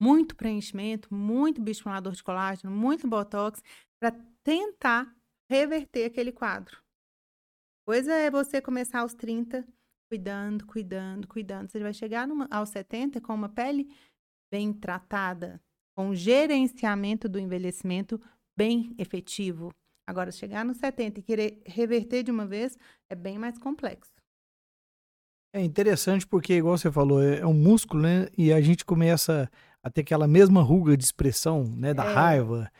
muito preenchimento, muito bioestimulador de colágeno, muito botox para tentar reverter aquele quadro. Coisa é você começar aos 30 cuidando, cuidando, cuidando. Você vai chegar numa, aos 70 com uma pele bem tratada, com gerenciamento do envelhecimento bem efetivo, Agora, chegar nos 70 e querer reverter de uma vez é bem mais complexo. É interessante porque, igual você falou, é, é um músculo, né? E a gente começa a ter aquela mesma ruga de expressão, né? Da É. raiva.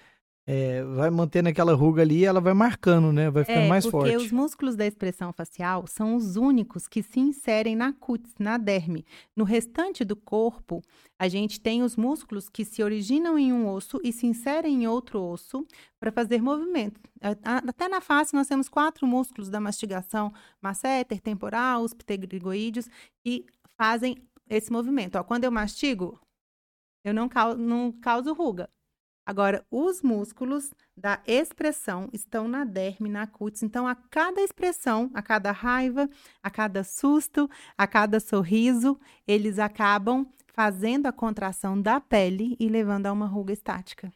É, vai mantendo aquela ruga ali e ela vai marcando, né? Vai ficando É, mais porque forte. os músculos da expressão facial são os únicos que se inserem na cutis, na derme. No restante do corpo, a gente tem os músculos que se originam em um osso e se inserem em outro osso para fazer movimento. Até na face nós temos quatro músculos da mastigação, masseter, temporal, os pterygoídeos, que fazem esse movimento. Ó, quando eu mastigo, eu não, não causo ruga. Agora, os músculos da expressão estão na derme, na cutis. Então, a cada expressão, a cada raiva, a cada susto, a cada sorriso, eles acabam fazendo a contração da pele e levando a uma ruga estática.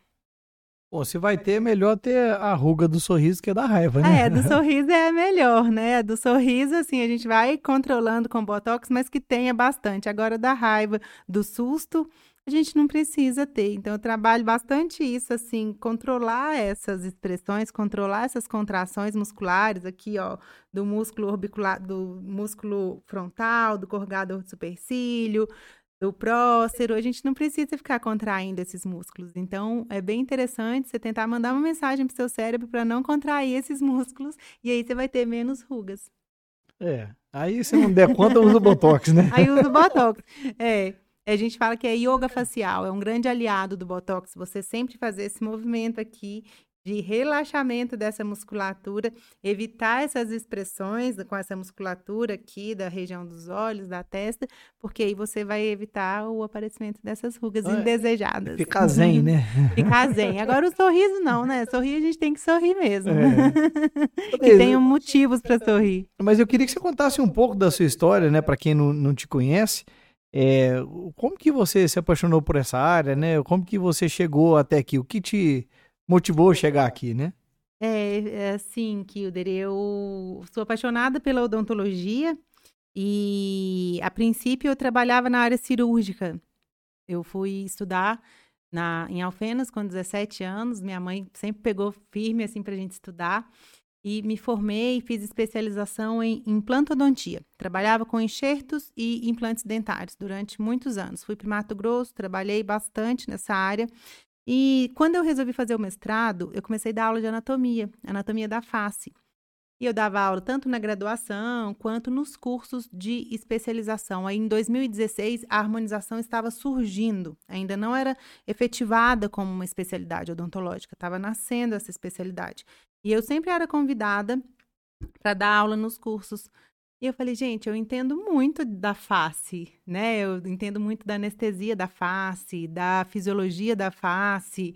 Pô, se vai ter, é melhor ter a ruga do sorriso que a da raiva, né? É, do sorriso é melhor, né? Do sorriso, assim, a gente vai controlando com botox, mas que tenha bastante. Agora, da raiva, do susto, a gente não precisa ter. Então, eu trabalho bastante isso, assim, controlar essas expressões, controlar essas contrações musculares aqui, ó, do músculo orbicular, do músculo frontal, do corgador do supercílio, do prócero. A gente não precisa ficar contraindo esses músculos. Então, é bem interessante você tentar mandar uma mensagem pro seu cérebro para não contrair esses músculos e aí você vai ter menos rugas. É. Aí, se não der conta, usa o Botox, né? Aí usa o Botox. É. A gente fala que é yoga facial, é um grande aliado do Botox. Você sempre fazer esse movimento aqui de relaxamento dessa musculatura, evitar essas expressões com essa musculatura aqui da região dos olhos, da testa, porque aí você vai evitar o aparecimento dessas rugas é. indesejadas. Ficar zen, né? (laughs) Ficar zen. Agora o sorriso não, né? Sorrir a gente tem que sorrir mesmo. É. (laughs) que tenham motivos para sorrir. Mas eu queria que você contasse um pouco da sua história, né? Para quem não, não te conhece. É, como que você se apaixonou por essa área, né? Como que você chegou até aqui? O que te motivou a chegar aqui, né? É, é assim, Kilder, eu sou apaixonada pela odontologia e, a princípio, eu trabalhava na área cirúrgica. Eu fui estudar na, em Alfenas com 17 anos, minha mãe sempre pegou firme, assim, pra gente estudar. E me formei e fiz especialização em implantodontia. Trabalhava com enxertos e implantes dentários durante muitos anos. Fui para Mato Grosso, trabalhei bastante nessa área. E quando eu resolvi fazer o mestrado, eu comecei a dar aula de anatomia, anatomia da face. E eu dava aula tanto na graduação quanto nos cursos de especialização. Aí em 2016, a harmonização estava surgindo, ainda não era efetivada como uma especialidade odontológica, estava nascendo essa especialidade. E eu sempre era convidada para dar aula nos cursos. E eu falei, gente, eu entendo muito da face, né? Eu entendo muito da anestesia da face, da fisiologia da face.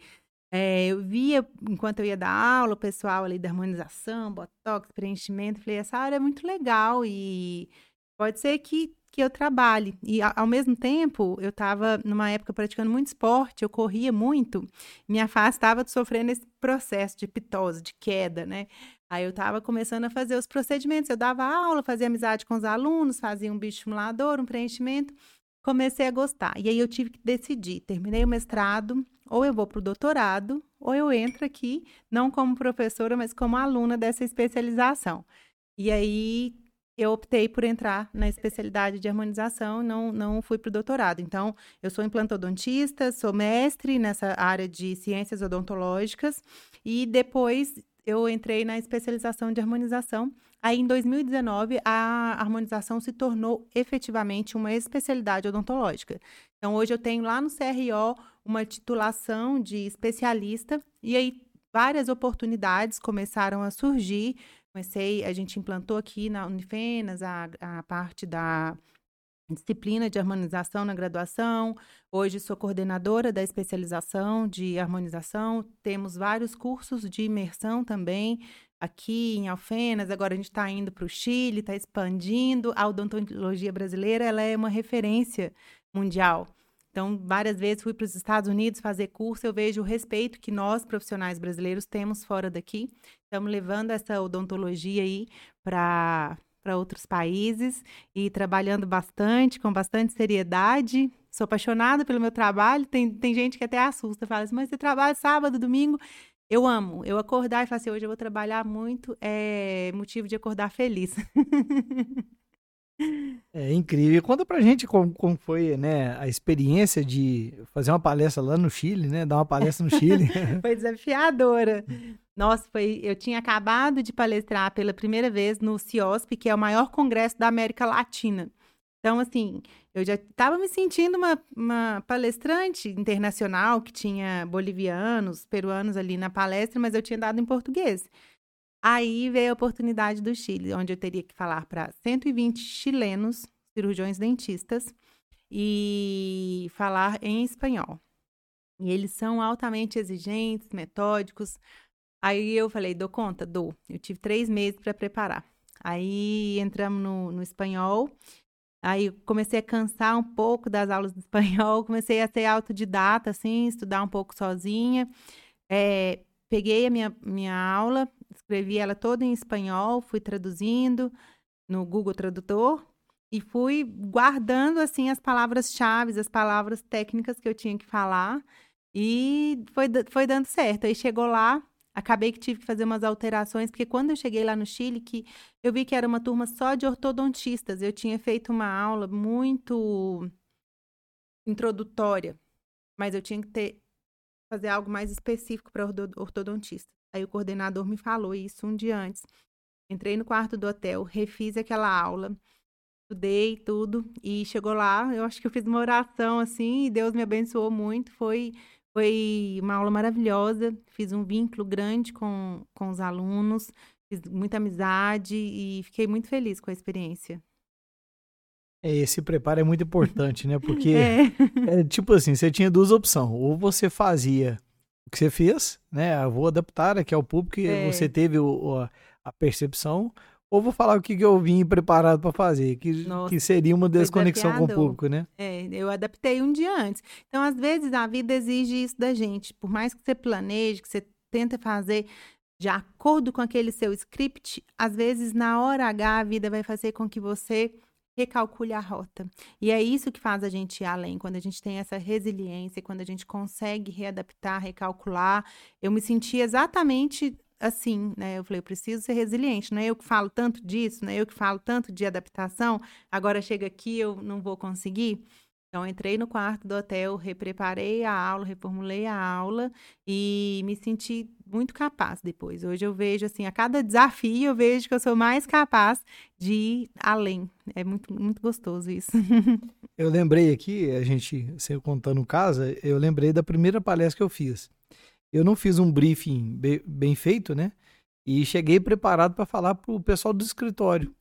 É, eu via, enquanto eu ia dar aula, o pessoal ali da harmonização, botox, preenchimento. Falei, essa área é muito legal e pode ser que, que eu trabalhe. E, ao mesmo tempo, eu estava, numa época, praticando muito esporte, eu corria muito. Minha face estava sofrendo esse processo de pitose, de queda, né? Aí eu estava começando a fazer os procedimentos. Eu dava aula, fazia amizade com os alunos, fazia um bioestimulador, um preenchimento. Comecei a gostar. E aí eu tive que decidir. Terminei o mestrado, ou eu vou para o doutorado, ou eu entro aqui, não como professora, mas como aluna dessa especialização. E aí eu optei por entrar na especialidade de harmonização, não, não fui para o doutorado. Então, eu sou implantodontista, sou mestre nessa área de ciências odontológicas, e depois eu entrei na especialização de harmonização. Aí, em 2019, a harmonização se tornou efetivamente uma especialidade odontológica. Então, hoje eu tenho lá no CRO uma titulação de especialista, e aí várias oportunidades começaram a surgir. Comecei, a gente implantou aqui na Unifenas a, a parte da disciplina de harmonização na graduação. Hoje sou coordenadora da especialização de harmonização. Temos vários cursos de imersão também aqui em Alfenas. Agora a gente está indo para o Chile, está expandindo. A odontologia brasileira ela é uma referência mundial. Então, várias vezes fui para os Estados Unidos fazer curso, eu vejo o respeito que nós, profissionais brasileiros, temos fora daqui. Estamos levando essa odontologia aí para para outros países e trabalhando bastante, com bastante seriedade. Sou apaixonada pelo meu trabalho. Tem, tem gente que até assusta, fala assim, mas você trabalha sábado, domingo? Eu amo. Eu acordar e falar assim, hoje eu vou trabalhar muito, é motivo de acordar feliz. (laughs) É incrível. Conta pra gente como, como foi, né, a experiência de fazer uma palestra lá no Chile, né? Dar uma palestra no Chile. (laughs) foi desafiadora. Nossa, foi. Eu tinha acabado de palestrar pela primeira vez no CIOSP, que é o maior congresso da América Latina. Então, assim, eu já estava me sentindo uma, uma palestrante internacional que tinha bolivianos, peruanos ali na palestra, mas eu tinha dado em português. Aí veio a oportunidade do Chile, onde eu teria que falar para 120 chilenos, cirurgiões dentistas, e falar em espanhol. E eles são altamente exigentes, metódicos. Aí eu falei, dou conta? Dou. Eu tive três meses para preparar. Aí entramos no, no espanhol. Aí comecei a cansar um pouco das aulas de (laughs) espanhol, comecei a ser autodidata, assim, estudar um pouco sozinha. É, peguei a minha, minha aula, escrevi ela toda em espanhol, fui traduzindo no Google Tradutor e fui guardando assim as palavras-chave, as palavras técnicas que eu tinha que falar e foi, foi dando certo. Aí chegou lá, acabei que tive que fazer umas alterações, porque quando eu cheguei lá no Chile, que eu vi que era uma turma só de ortodontistas, eu tinha feito uma aula muito introdutória, mas eu tinha que ter fazer algo mais específico para ortodontista. Aí o coordenador me falou isso um dia antes. Entrei no quarto do hotel, refiz aquela aula, estudei tudo e chegou lá, eu acho que eu fiz uma oração assim e Deus me abençoou muito. Foi foi uma aula maravilhosa, fiz um vínculo grande com, com os alunos, fiz muita amizade e fiquei muito feliz com a experiência. É, esse preparo é muito (laughs) importante, né? Porque, é. é. tipo assim, você tinha duas opções. Ou você fazia o que você fez, né? Eu vou adaptar aqui ao público que é. você teve o, a percepção, ou vou falar o que, que eu vim preparado para fazer, que, que seria uma desconexão com o público, né? É, eu adaptei um dia antes. Então, às vezes, a vida exige isso da gente. Por mais que você planeje, que você tenta fazer de acordo com aquele seu script, às vezes, na hora H, a vida vai fazer com que você recalcule a rota. E é isso que faz a gente ir além, quando a gente tem essa resiliência, quando a gente consegue readaptar, recalcular. Eu me senti exatamente assim, né? Eu falei, eu preciso ser resiliente, não é eu que falo tanto disso, não é eu que falo tanto de adaptação, agora chega aqui eu não vou conseguir. Então, entrei no quarto do hotel, repreparei a aula, reformulei a aula e me senti muito capaz depois. Hoje eu vejo, assim, a cada desafio eu vejo que eu sou mais capaz de ir além. É muito, muito gostoso isso. (laughs) Eu lembrei aqui, a gente, você contando o caso, eu lembrei da primeira palestra que eu fiz. Eu não fiz um briefing bem, feito, né? E cheguei preparado para falar para o pessoal do escritório,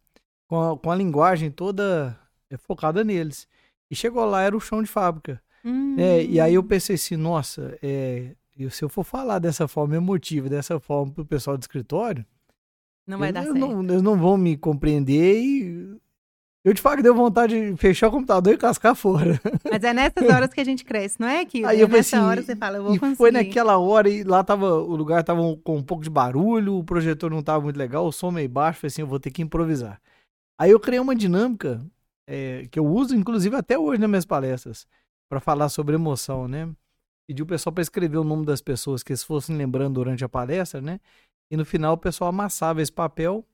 com a, com a linguagem toda é, focada neles. E chegou lá, era o chão de fábrica. Hum. É, e aí eu hum. pensei assim, nossa, é, se eu for falar dessa forma emotiva, dessa forma pro pessoal do escritório, não vai eles, dar certo. Não, eles não vão me compreender e eu de fato deu vontade de fechar o computador e cascar fora. (laughs) Mas é nessas horas que a gente cresce, não é, que Aí eu Nessa assim, hora você fala, eu vou e conseguir. Foi naquela hora e lá tava, o lugar tava com um pouco de barulho, o projetor não tava muito legal, o som meio baixo, falei assim, eu vou ter que improvisar. Aí eu criei uma dinâmica é, que eu uso, inclusive, até hoje nas minhas palestras, para falar sobre emoção, né? Pedi o pessoal para escrever o nome das pessoas que eles fossem lembrando durante a palestra, né? E no final o pessoal amassava esse papel.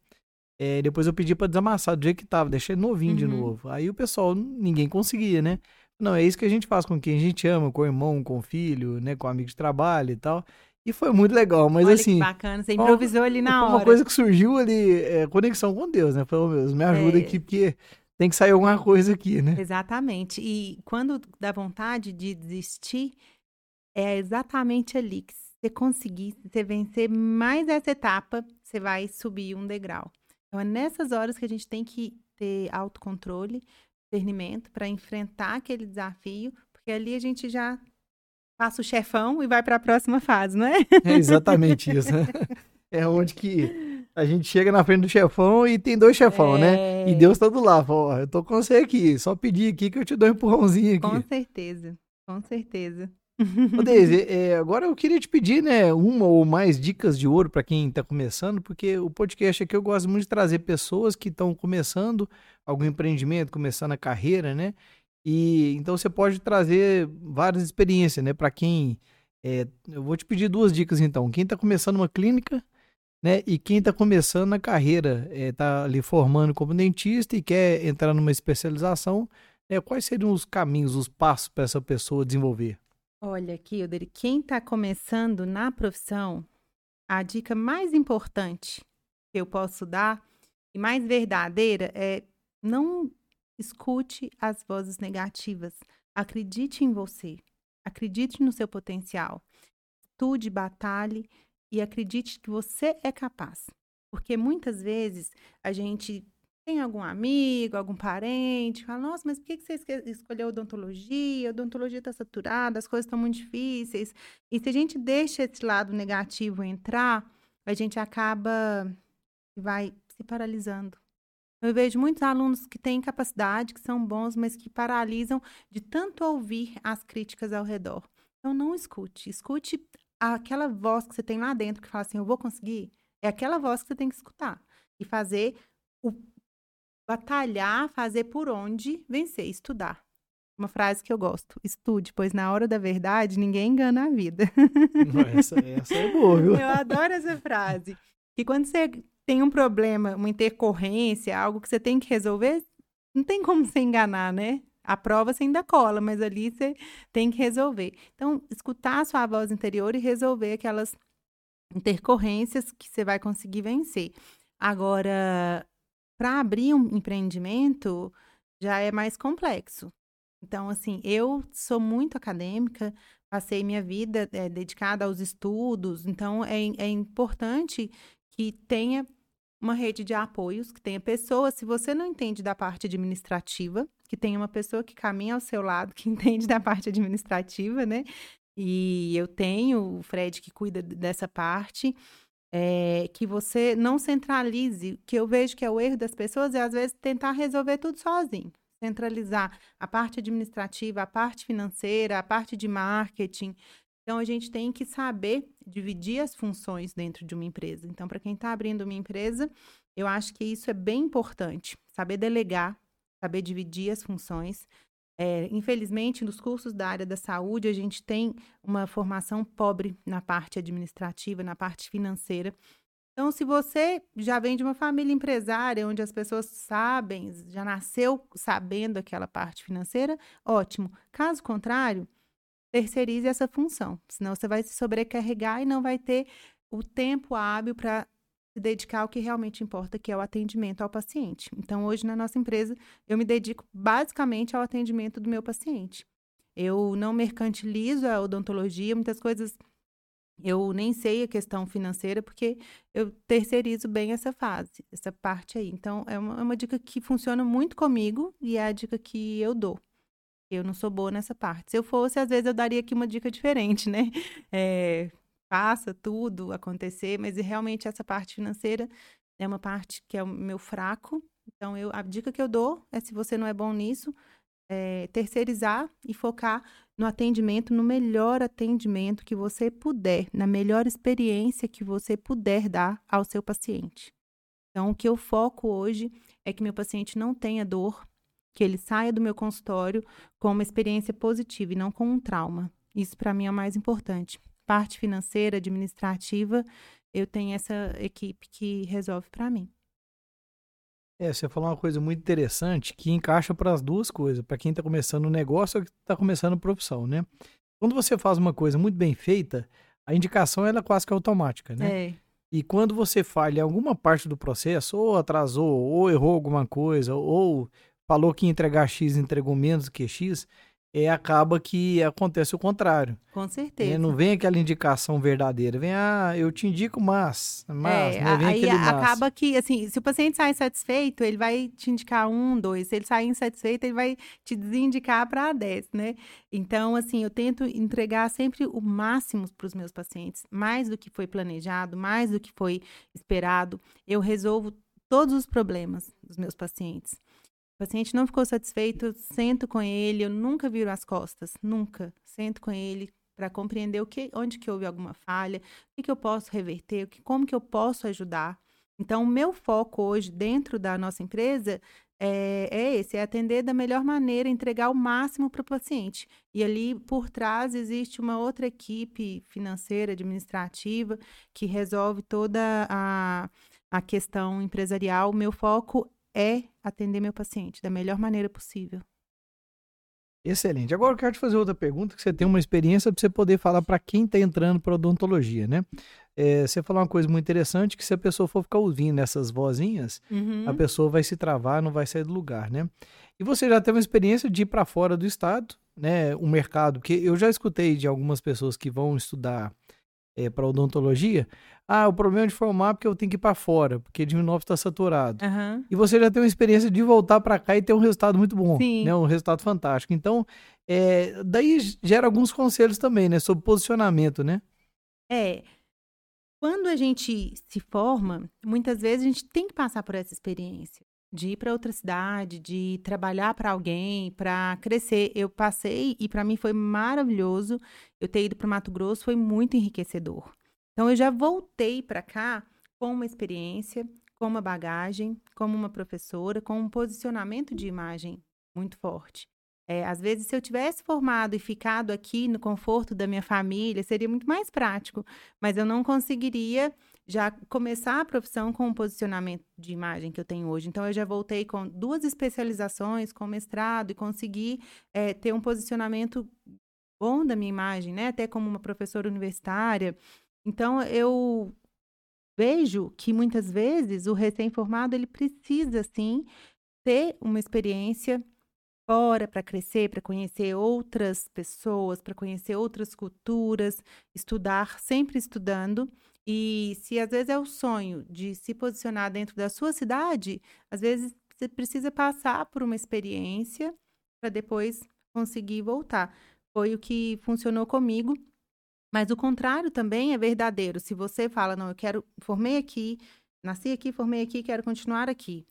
É, depois eu pedi para desamassar do jeito que tava, deixei novinho uhum. de novo. Aí o pessoal, ninguém conseguia, né? Não, é isso que a gente faz com quem a gente ama, com o irmão, com o filho, né? Com amigo de trabalho e tal. E foi muito legal, mas Olha assim. Que bacana, você improvisou uma, ali na hora. Uma coisa que surgiu ali, é, conexão com Deus, né? Falou, meu, me ajuda é. aqui, porque tem que sair alguma coisa aqui, né? Exatamente. E quando dá vontade de desistir, é exatamente ali que você conseguir, se você vencer mais essa etapa, você vai subir um degrau. Então é nessas horas que a gente tem que ter autocontrole, discernimento para enfrentar aquele desafio, porque ali a gente já passa o chefão e vai para a próxima fase, não é? É exatamente isso. Né? É onde que a gente chega na frente do chefão e tem dois chefão, é... né? E Deus tá do lado, ó, eu tô com você aqui, só pedir aqui que eu te dou um empurrãozinho aqui. Com certeza, com certeza. Ô Deise, é, agora eu queria te pedir, né, uma ou mais dicas de ouro para quem está começando, porque o podcast aqui eu gosto muito de trazer pessoas que estão começando algum empreendimento, começando a carreira, né? E então você pode trazer várias experiências, né, para quem É, eu vou te pedir duas dicas então. Quem está começando uma clínica, né? E quem está começando a carreira, está ali formando como dentista e quer entrar numa especialização, né? quais seriam os caminhos, os passos para essa pessoa desenvolver? Olha, Kilder, quem está começando na profissão, a dica mais importante que eu posso dar e mais verdadeira é não escute as vozes negativas. Acredite em você. Acredite no seu potencial. Estude, batalhe e acredite que você é capaz. Porque muitas vezes a gente tem algum amigo, algum parente, fala, nossa, mas por que você escolheu odontologia? A odontologia está saturada, as coisas estão muito difíceis. E se a gente deixa esse lado negativo entrar, a gente acaba vai se paralisando. Eu vejo muitos alunos que têm capacidade, que são bons, mas que paralisam de tanto ouvir as críticas ao redor. Então, não escute. Escute aquela voz que você tem lá dentro que fala assim: eu vou conseguir. É aquela voz que você tem que escutar e fazer o batalhar, fazer por onde vencer, estudar. Uma frase que eu gosto: estude, pois na hora da verdade ninguém engana a vida. Essa, essa é boa, viu? Eu adoro essa frase. Que quando você tem um problema, uma intercorrência, algo que você tem que resolver, não tem como você enganar, né? A prova você ainda cola, mas ali você tem que resolver. Então, escutar a sua voz interior e resolver aquelas intercorrências que você vai conseguir vencer. Agora, para abrir um empreendimento já é mais complexo. Então, assim, eu sou muito acadêmica, passei minha vida é, dedicada aos estudos, então é, é importante que tenha uma rede de apoios, que tenha pessoas, se você não entende da parte administrativa, que tenha uma pessoa que caminha ao seu lado, que (laughs) entende da parte administrativa, né? E eu tenho o Fred que cuida dessa parte é, que você não centralize, que eu vejo que é o erro das pessoas, é às vezes tentar resolver tudo sozinho. Centralizar a parte administrativa, a parte financeira, a parte de marketing. Então, a gente tem que saber dividir as funções dentro de uma empresa. Então, para quem está abrindo uma empresa, eu acho que isso é bem importante. Saber delegar, saber dividir as funções, é, infelizmente, nos cursos da área da saúde, a gente tem uma formação pobre na parte administrativa, na parte financeira. Então, se você já vem de uma família empresária, onde as pessoas sabem, já nasceu sabendo aquela parte financeira, ótimo. Caso contrário, terceirize essa função, senão você vai se sobrecarregar e não vai ter o tempo hábil para se dedicar ao que realmente importa, que é o atendimento ao paciente. Então, hoje na nossa empresa, eu me dedico basicamente ao atendimento do meu paciente. Eu não mercantilizo a odontologia, muitas coisas eu nem sei a questão financeira, porque eu terceirizo bem essa fase, essa parte aí. Então, é uma, é uma dica que funciona muito comigo e é a dica que eu dou. Eu não sou boa nessa parte. Se eu fosse, às vezes eu daria aqui uma dica diferente, né? (laughs) É, faça tudo acontecer, mas realmente essa parte financeira é uma parte que é o meu fraco. Então, eu, a dica que eu dou é se você não é bom nisso, é, terceirizar e focar no atendimento, no melhor atendimento que você puder, na melhor experiência que você puder dar ao seu paciente. Então, o que eu foco hoje é que meu paciente não tenha dor, que ele saia do meu consultório com uma experiência positiva e não com um trauma. Isso para mim é o mais importante parte financeira, administrativa, eu tenho essa equipe que resolve para mim. É, você falou uma coisa muito interessante que encaixa para as duas coisas, para quem está começando um negócio ou está começando profissão, né? Quando você faz uma coisa muito bem feita, a indicação ela é quase que automática, né? É. E quando você falha em alguma parte do processo, ou atrasou, ou errou alguma coisa, ou falou que ia entregar X entregou menos que X, é, acaba que acontece o contrário. Com certeza. É, não vem aquela indicação verdadeira, vem, ah, eu te indico mas, mas, é, né? vem aí mas. acaba que, assim, se o paciente sai insatisfeito, ele vai te indicar um, dois, se ele sair insatisfeito, ele vai te desindicar para dez, né? Então, assim, eu tento entregar sempre o máximo para os meus pacientes, mais do que foi planejado, mais do que foi esperado, eu resolvo todos os problemas dos meus pacientes. O paciente não ficou satisfeito, sento com ele, eu nunca viro as costas, nunca. Sento com ele para compreender o que, onde que houve alguma falha, o que, que eu posso reverter, que, como que eu posso ajudar. Então, o meu foco hoje dentro da nossa empresa é, é esse, é atender da melhor maneira, entregar o máximo para o paciente. E ali por trás existe uma outra equipe financeira, administrativa, que resolve toda a, a questão empresarial. O meu foco é atender meu paciente da melhor maneira possível. Excelente. Agora eu quero te fazer outra pergunta, que você tem uma experiência para você poder falar para quem está entrando para odontologia, né? É, você falou uma coisa muito interessante, que se a pessoa for ficar ouvindo essas vozinhas, uhum. a pessoa vai se travar, não vai sair do lugar, né? E você já teve uma experiência de ir para fora do estado, né? O mercado, que eu já escutei de algumas pessoas que vão estudar é, para odontologia, ah, o problema é de formar é porque eu tenho que ir para fora, porque de novo está saturado. Uhum. E você já tem uma experiência de voltar para cá e ter um resultado muito bom, Sim. né? Um resultado fantástico. Então, é, daí gera alguns conselhos também, né? Sobre posicionamento, né? É. Quando a gente se forma, muitas vezes a gente tem que passar por essa experiência de ir para outra cidade, de trabalhar para alguém, para crescer. Eu passei e para mim foi maravilhoso. Eu ter ido para Mato Grosso foi muito enriquecedor. Então eu já voltei para cá com uma experiência, com uma bagagem, como uma professora, com um posicionamento de imagem muito forte. É, às vezes, se eu tivesse formado e ficado aqui no conforto da minha família, seria muito mais prático, mas eu não conseguiria já começar a profissão com o posicionamento de imagem que eu tenho hoje. Então, eu já voltei com duas especializações, com mestrado, e consegui é, ter um posicionamento bom da minha imagem, né? Até como uma professora universitária. Então, eu vejo que muitas vezes o recém-formado ele precisa, sim, ter uma experiência fora para crescer, para conhecer outras pessoas, para conhecer outras culturas, estudar, sempre estudando. E se às vezes é o sonho de se posicionar dentro da sua cidade, às vezes você precisa passar por uma experiência para depois conseguir voltar. Foi o que funcionou comigo. Mas o contrário também é verdadeiro. Se você fala, não, eu quero, formei aqui, nasci aqui, formei aqui, quero continuar aqui.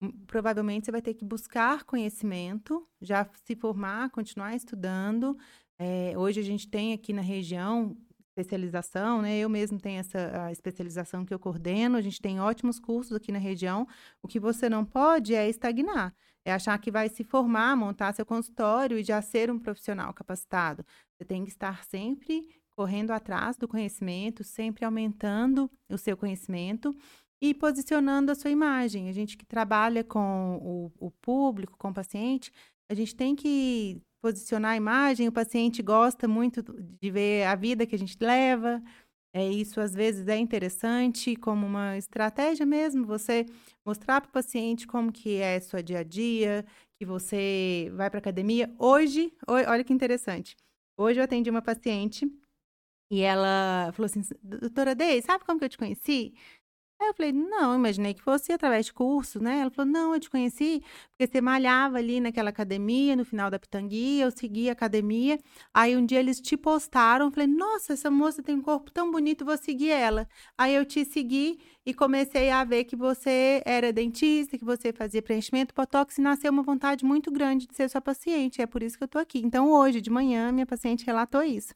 Hum, provavelmente você vai ter que buscar conhecimento, já se formar, continuar estudando. É, hoje a gente tem aqui na região especialização, né? Eu mesmo tenho essa especialização que eu coordeno, a gente tem ótimos cursos aqui na região. O que você não pode é estagnar, é achar que vai se formar, montar seu consultório e já ser um profissional capacitado. Você tem que estar sempre correndo atrás do conhecimento, sempre aumentando o seu conhecimento e posicionando a sua imagem. A gente que trabalha com o, o público, com o paciente, a gente tem que posicionar a imagem. O paciente gosta muito de ver a vida que a gente leva. É, isso às vezes é interessante como uma estratégia mesmo, você mostrar para o paciente como que é sua dia a dia, que você vai para academia. Hoje, olha que interessante. Hoje eu atendi uma paciente e ela falou assim, doutora Dei, sabe como que eu te conheci? Aí eu falei, não, imaginei que fosse através de curso, né? Ela falou, não, eu te conheci porque você malhava ali naquela academia, no final da Pitanguia, eu segui a academia. Aí um dia eles te postaram, falei, nossa, essa moça tem um corpo tão bonito, vou seguir ela. Aí eu te segui e comecei a ver que você era dentista, que você fazia preenchimento botox e nasceu uma vontade muito grande de ser sua paciente. É por isso que eu tô aqui. Então hoje de manhã minha paciente relatou isso.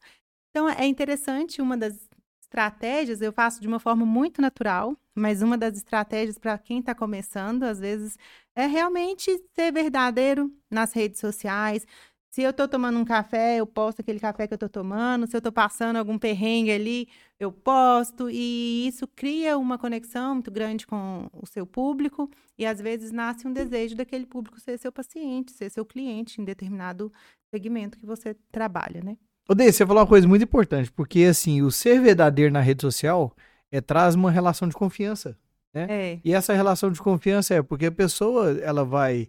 Então, é interessante, uma das estratégias eu faço de uma forma muito natural, mas uma das estratégias para quem está começando, às vezes, é realmente ser verdadeiro nas redes sociais. Se eu estou tomando um café, eu posto aquele café que eu estou tomando. Se eu estou passando algum perrengue ali, eu posto. E isso cria uma conexão muito grande com o seu público. E às vezes nasce um desejo daquele público ser seu paciente, ser seu cliente em determinado segmento que você trabalha, né? Odeio, você falou uma coisa muito importante, porque assim, o ser verdadeiro na rede social é, traz uma relação de confiança, né? É. E essa relação de confiança é porque a pessoa, ela vai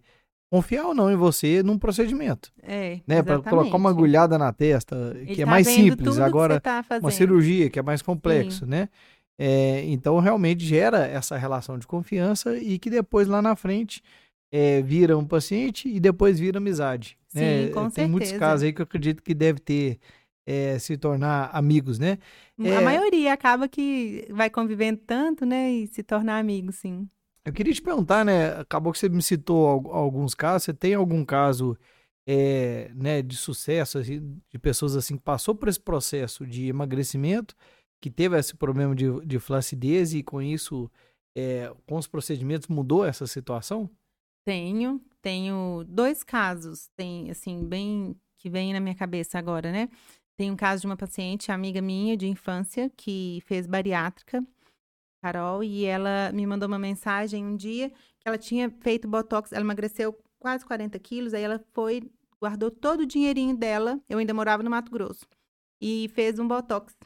confiar ou não em você num procedimento. É, né? Para colocar uma agulhada na testa, Ele que é tá mais simples, agora tá uma cirurgia que é mais complexo, Sim. né? É, então realmente gera essa relação de confiança e que depois lá na frente é, vira um paciente e depois vira amizade. Sim, né? com Tem certeza. muitos casos aí que eu acredito que deve ter é, se tornar amigos, né? É, a maioria acaba que vai convivendo tanto, né? E se tornar amigo, sim. Eu queria te perguntar, né? Acabou que você me citou alguns casos. Você tem algum caso é, né, de sucesso, assim, de pessoas assim que passou por esse processo de emagrecimento, que teve esse problema de, de flacidez e com isso é, com os procedimentos mudou essa situação? Tenho, tenho dois casos, tem assim, bem que vem na minha cabeça agora, né? Tem um caso de uma paciente, amiga minha de infância, que fez bariátrica, Carol, e ela me mandou uma mensagem um dia que ela tinha feito botox, ela emagreceu quase 40 quilos, aí ela foi, guardou todo o dinheirinho dela, eu ainda morava no Mato Grosso, e fez um botox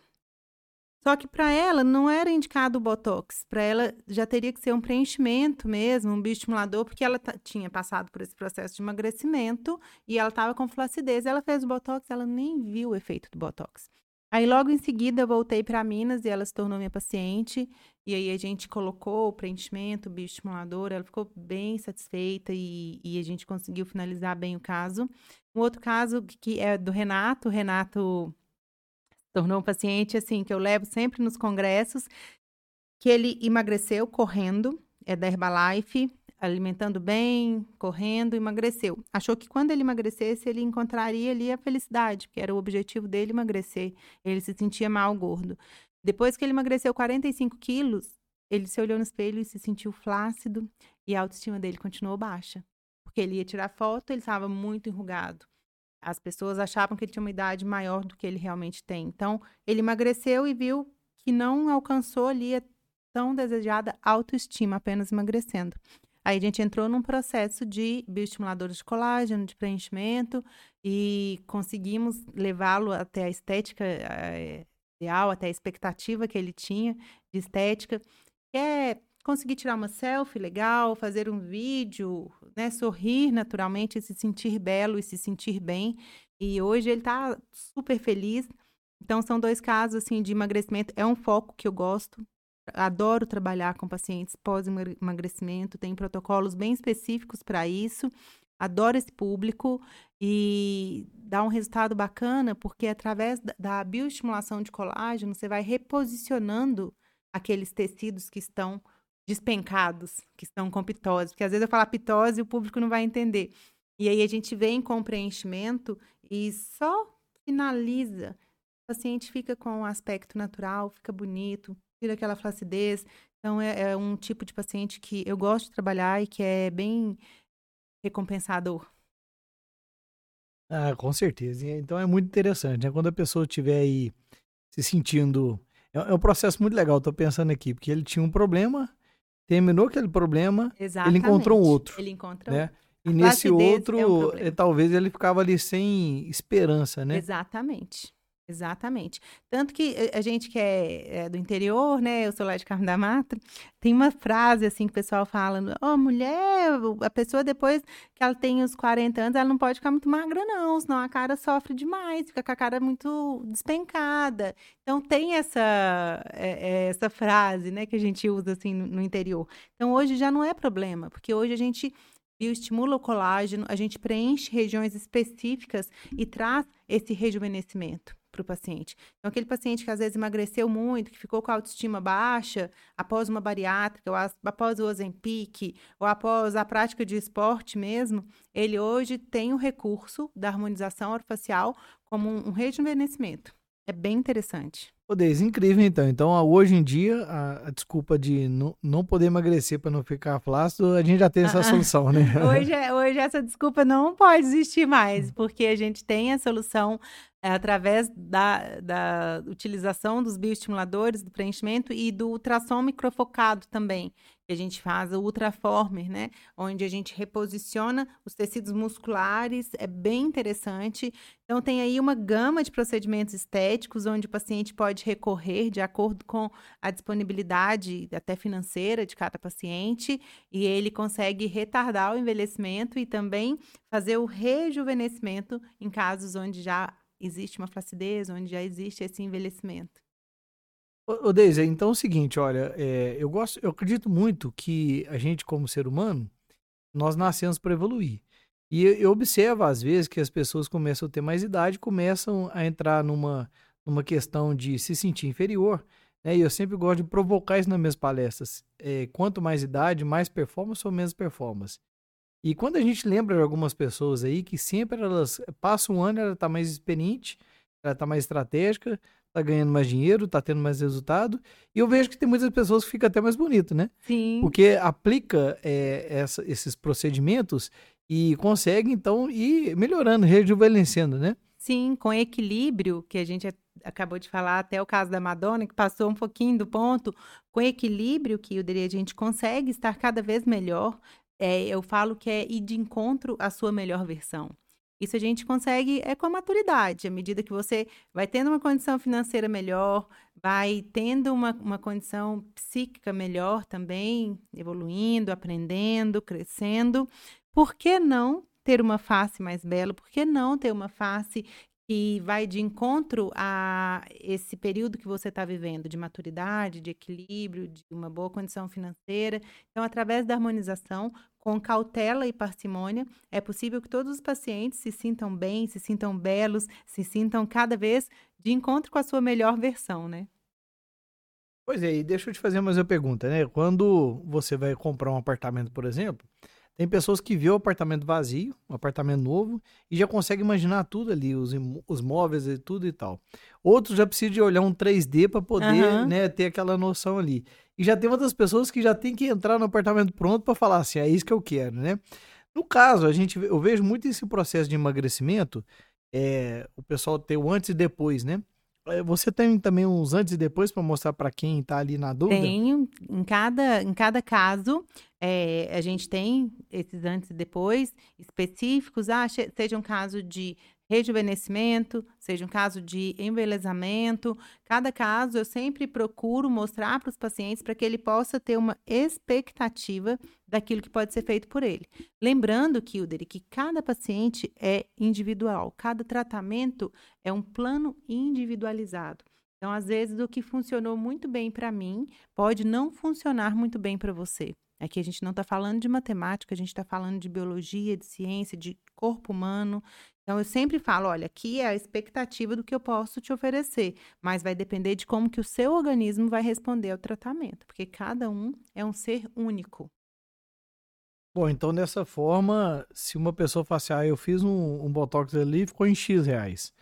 só que para ela não era indicado o botox, para ela já teria que ser um preenchimento mesmo, um bioestimulador, porque ela tinha passado por esse processo de emagrecimento e ela estava com flacidez. Ela fez o botox, ela nem viu o efeito do botox. Aí logo em seguida eu voltei para Minas e ela se tornou minha paciente. E aí a gente colocou o preenchimento, o bioestimulador, ela ficou bem satisfeita e, e a gente conseguiu finalizar bem o caso. Um outro caso que é do Renato, o Renato tornou um paciente assim que eu levo sempre nos congressos, que ele emagreceu correndo, é da Herbalife, alimentando bem, correndo, emagreceu. Achou que quando ele emagrecesse, ele encontraria ali a felicidade, porque era o objetivo dele emagrecer. Ele se sentia mal gordo. Depois que ele emagreceu 45 quilos, ele se olhou no espelho e se sentiu flácido e a autoestima dele continuou baixa. Porque ele ia tirar foto, ele estava muito enrugado. As pessoas achavam que ele tinha uma idade maior do que ele realmente tem. Então, ele emagreceu e viu que não alcançou ali a tão desejada autoestima apenas emagrecendo. Aí a gente entrou num processo de bioestimuladores de colágeno, de preenchimento, e conseguimos levá-lo até a estética é, ideal, até a expectativa que ele tinha de estética, que é conseguir tirar uma selfie legal, fazer um vídeo, né, sorrir naturalmente, se sentir belo e se sentir bem. E hoje ele está super feliz. Então são dois casos assim de emagrecimento, é um foco que eu gosto. Adoro trabalhar com pacientes pós-emagrecimento, tem protocolos bem específicos para isso. Adoro esse público e dá um resultado bacana, porque através da bioestimulação de colágeno, você vai reposicionando aqueles tecidos que estão despencados, que estão com pitose. Porque às vezes eu falo pitose e o público não vai entender. E aí a gente vem com preenchimento e só finaliza. O paciente fica com um aspecto natural, fica bonito, tira aquela flacidez. Então é, é um tipo de paciente que eu gosto de trabalhar e que é bem recompensador. Ah, com certeza. Então é muito interessante, né? Quando a pessoa estiver aí se sentindo. É, é um processo muito legal, estou pensando aqui, porque ele tinha um problema, terminou aquele problema, Exatamente. ele encontrou um outro. Ele encontrou né? E nesse outro, é um eh, talvez ele ficava ali sem esperança, né? Exatamente. Exatamente. Tanto que eh, a gente que é, é, do interior, né? Eu sou lá de Carmo da Mata, tem uma frase assim que o pessoal fala: Ó, oh, mulher, a pessoa depois que ela tem os 40 anos, ela não pode ficar muito magra, não, senão a cara sofre demais, fica com a cara muito despencada. Então tem essa, é, essa frase, né, que a gente usa assim no, no interior. Então hoje já não é problema, porque hoje a gente bioestimula o colágeno, a gente preenche regiões específicas e traz esse rejuvenescimento para o paciente. Então, aquele paciente que às vezes emagreceu muito, que ficou com a autoestima baixa após uma bariátrica, ou após o Ozempic, ou após a prática de esporte mesmo, ele hoje tem o recurso da harmonização orofacial como um, rejuvenescimento. É bem interessante. Ô, Deise, incrível então. Então, hoje em dia, a, a desculpa de não, não poder emagrecer para não ficar flácido, a gente já tem essa ah, solução, né? (laughs) Hoje, é, hoje essa desculpa não pode existir mais, porque a gente tem a solução é, através da, da utilização dos bioestimuladores, do preenchimento e do ultrassom microfocado também, a gente faz, o Ultraformer, né? Onde a gente reposiciona os tecidos musculares, é bem interessante. Então, tem aí uma gama de procedimentos estéticos, onde o paciente pode recorrer de acordo com a disponibilidade, até financeira, de cada paciente, e ele consegue retardar o envelhecimento e também fazer o rejuvenescimento em casos onde já existe uma flacidez, onde já existe esse envelhecimento. Ô, Deise, então é o seguinte, olha, é, eu gosto, eu acredito muito que a gente, como ser humano, nós nascemos para evoluir. E eu observo, às vezes, que as pessoas começam a ter mais idade, começam a entrar numa, numa questão de se sentir inferior. Né? E eu sempre gosto de provocar isso nas minhas palestras. É, quanto mais idade, mais performance ou menos performance. E quando a gente lembra de algumas pessoas aí que sempre elas passam um ano, ela está mais experiente, ela está mais estratégica, tá ganhando mais dinheiro, tá tendo mais resultado. E eu vejo que tem muitas pessoas que ficam até mais bonito, né? Sim. Porque aplica é, essa, esses procedimentos e consegue, então, ir melhorando, rejuvenescendo, né? Sim, com equilíbrio, que a gente acabou de falar, até o caso da Madonna, que passou um pouquinho do ponto, com equilíbrio, que a gente consegue estar cada vez melhor. É, eu falo que é ir de encontro à sua melhor versão. Isso a gente consegue é com a maturidade, à medida que você vai tendo uma condição financeira melhor, vai tendo uma, uma condição psíquica melhor também, evoluindo, aprendendo, crescendo. Por que não ter uma face mais bela? Por que não ter uma face que vai de encontro a esse período que você está vivendo de maturidade, de equilíbrio, de uma boa condição financeira. Então, através da harmonização, com cautela e parcimônia, é possível que todos os pacientes se sintam bem, se sintam belos, se sintam cada vez de encontro com a sua melhor versão, né? Pois é, e deixa eu te fazer mais uma pergunta, né? Quando você vai comprar um apartamento, por exemplo, tem pessoas que vê o apartamento vazio, um apartamento novo, e já consegue imaginar tudo ali, os, os móveis e tudo e tal. Outros já precisam de olhar um 3D para poder uhum. né, ter aquela noção ali. E já tem outras pessoas que já tem que entrar no apartamento pronto para falar assim, é isso que eu quero, né? No caso, a gente, eu vejo muito esse processo de emagrecimento, é, o pessoal ter o antes e depois, né? É, você tem também uns antes e depois para mostrar para quem está ali na dúvida? Tenho. Em cada, em cada caso, é, a gente tem esses antes e depois específicos. Ah, seja um caso de rejuvenescimento, seja um caso de embelezamento. Cada caso eu sempre procuro mostrar para os pacientes para que ele possa ter uma expectativa daquilo que pode ser feito por ele. Lembrando, Kildere, que cada paciente é individual, cada tratamento é um plano individualizado. Então, às vezes, o que funcionou muito bem para mim pode não funcionar muito bem para você. Aqui a gente não está falando de matemática, a gente está falando de biologia, de ciência, de corpo humano. Então, eu sempre falo, olha, aqui é a expectativa do que eu posso te oferecer, mas vai depender de como que o seu organismo vai responder ao tratamento, porque cada um é um ser único. Bom, então dessa forma, se uma pessoa fala assim, ah, eu fiz um, um Botox ali ficou em X reais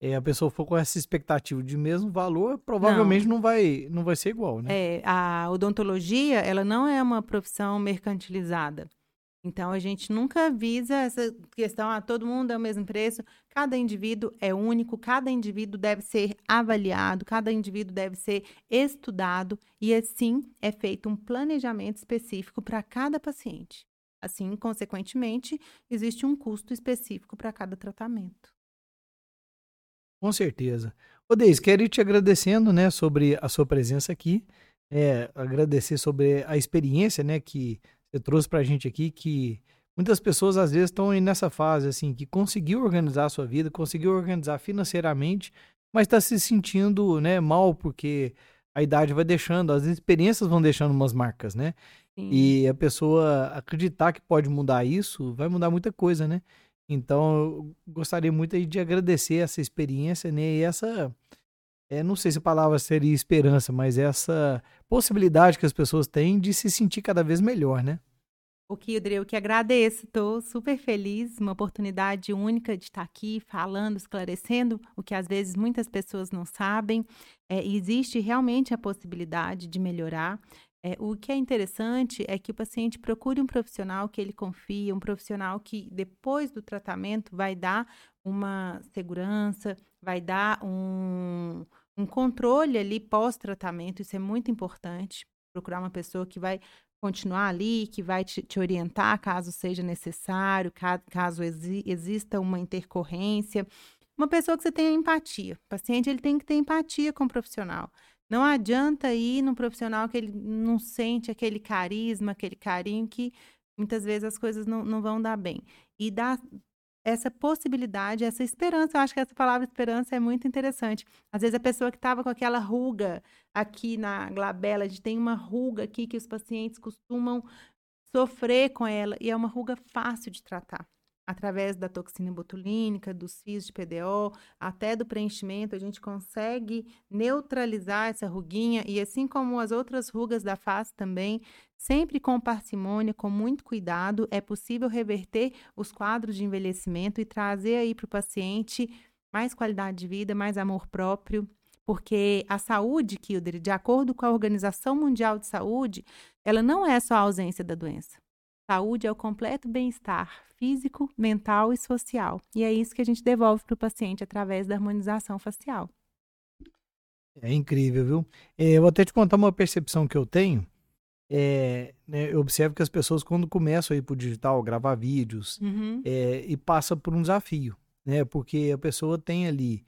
é, a pessoa for com essa expectativa de mesmo valor, provavelmente não, não vai, não vai ser igual, né? É, a odontologia, ela não é uma profissão mercantilizada. Então, a gente nunca visa essa questão, ah, todo mundo é o mesmo preço. Cada indivíduo é único, cada indivíduo deve ser avaliado, cada indivíduo deve ser estudado e, assim, é feito um planejamento específico para cada paciente. Assim, consequentemente, existe um custo específico para cada tratamento. Com certeza. Ô Deis, quero ir te agradecendo, né, sobre a sua presença aqui, é, agradecer sobre a experiência, né, que você trouxe pra gente aqui, que muitas pessoas às vezes estão nessa fase, assim, que conseguiu organizar a sua vida, conseguiu organizar financeiramente, mas está se sentindo, né, mal porque a idade vai deixando, as experiências vão deixando umas marcas, né? Sim. E a pessoa acreditar que pode mudar isso, vai mudar muita coisa, né? Então, eu gostaria muito de agradecer essa experiência, né? E essa, é, não sei se a palavra seria esperança, mas essa possibilidade que as pessoas têm de se sentir cada vez melhor, né? O Kildre, eu que agradeço, estou super feliz, uma oportunidade única de estar aqui falando, esclarecendo o que às vezes muitas pessoas não sabem. É, existe realmente a possibilidade de melhorar. É, o que é interessante é que o paciente procure um profissional que ele confia, um profissional que depois do tratamento vai dar uma segurança, vai dar um, um controle ali pós-tratamento, isso é muito importante. Procurar uma pessoa que vai continuar ali, que vai te, te orientar caso seja necessário, caso, exi, exista uma intercorrência. Uma pessoa que você tenha empatia. O paciente ele tem que ter empatia com o profissional. Não adianta ir num profissional que ele não sente aquele carisma, aquele carinho que muitas vezes as coisas não, não vão dar bem. E dar essa possibilidade, essa esperança, eu acho que essa palavra esperança é muito interessante. Às vezes a pessoa que estava com aquela ruga aqui na glabela, a gente tem uma ruga aqui que os pacientes costumam sofrer com ela e é uma ruga fácil de tratar através da toxina botulínica, dos fios de PDO, até do preenchimento, a gente consegue neutralizar essa ruguinha e assim como as outras rugas da face também, sempre com parcimônia, com muito cuidado, é possível reverter os quadros de envelhecimento e trazer aí para o paciente mais qualidade de vida, mais amor próprio, Porque a saúde, Kilder, de acordo com a Organização Mundial de Saúde, ela não é só a ausência da doença. Saúde é o completo bem-estar físico, mental e social. E é isso que a gente devolve para o paciente através da harmonização facial. É incrível, viu? É, eu vou até te contar uma percepção que eu tenho. É, né, eu observo que as pessoas, quando começam a ir para o digital, gravar vídeos, Uhum. é, e passa por um desafio, né? Porque a pessoa tem ali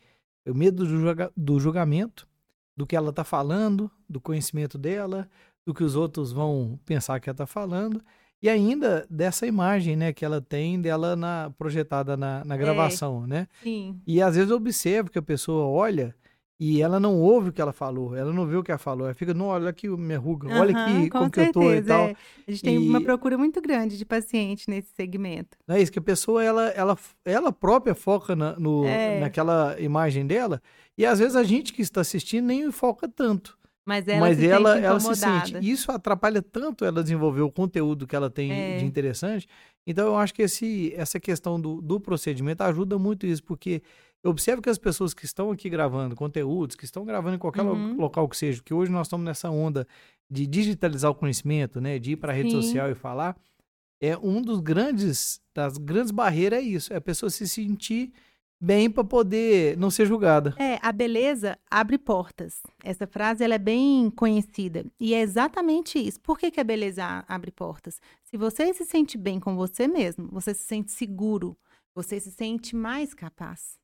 o medo do, julga- do julgamento, do que ela está falando, do conhecimento dela, do que os outros vão pensar que ela está falando, e ainda dessa imagem, né, que ela tem dela na, projetada na, na gravação, né? Sim. E às vezes eu observo que a pessoa olha e ela não ouve o que ela falou, ela não vê o que ela falou, ela fica, não, olha aqui minha ruga, olha Aham, aqui com como que eu tô e certeza, tal. é. A gente tem uma E- procura muito grande de paciente nesse segmento. Não é isso, que a pessoa, ela, ela, ela própria foca na, no, É. naquela imagem dela, e às vezes a gente que está assistindo nem foca tanto. Mas ela mas se ela, sente ela se sente. Isso atrapalha tanto ela desenvolver o conteúdo que ela tem É. de interessante. Então, eu acho que esse, essa questão do, do procedimento ajuda muito isso, porque eu observo que as pessoas que estão aqui gravando conteúdos, que estão gravando em qualquer lo- Uhum. local que seja, que hoje nós estamos nessa onda de digitalizar o conhecimento, né, de ir para a rede Sim. social e falar, é um dos grandes, das grandes barreiras é isso, é a pessoa se sentir bem para poder não ser julgada. É, a beleza abre portas. Essa frase ela é bem conhecida. E é exatamente isso. Por que, que a beleza abre portas? Se você se sente bem com você mesmo, você se sente seguro, você se sente mais capaz.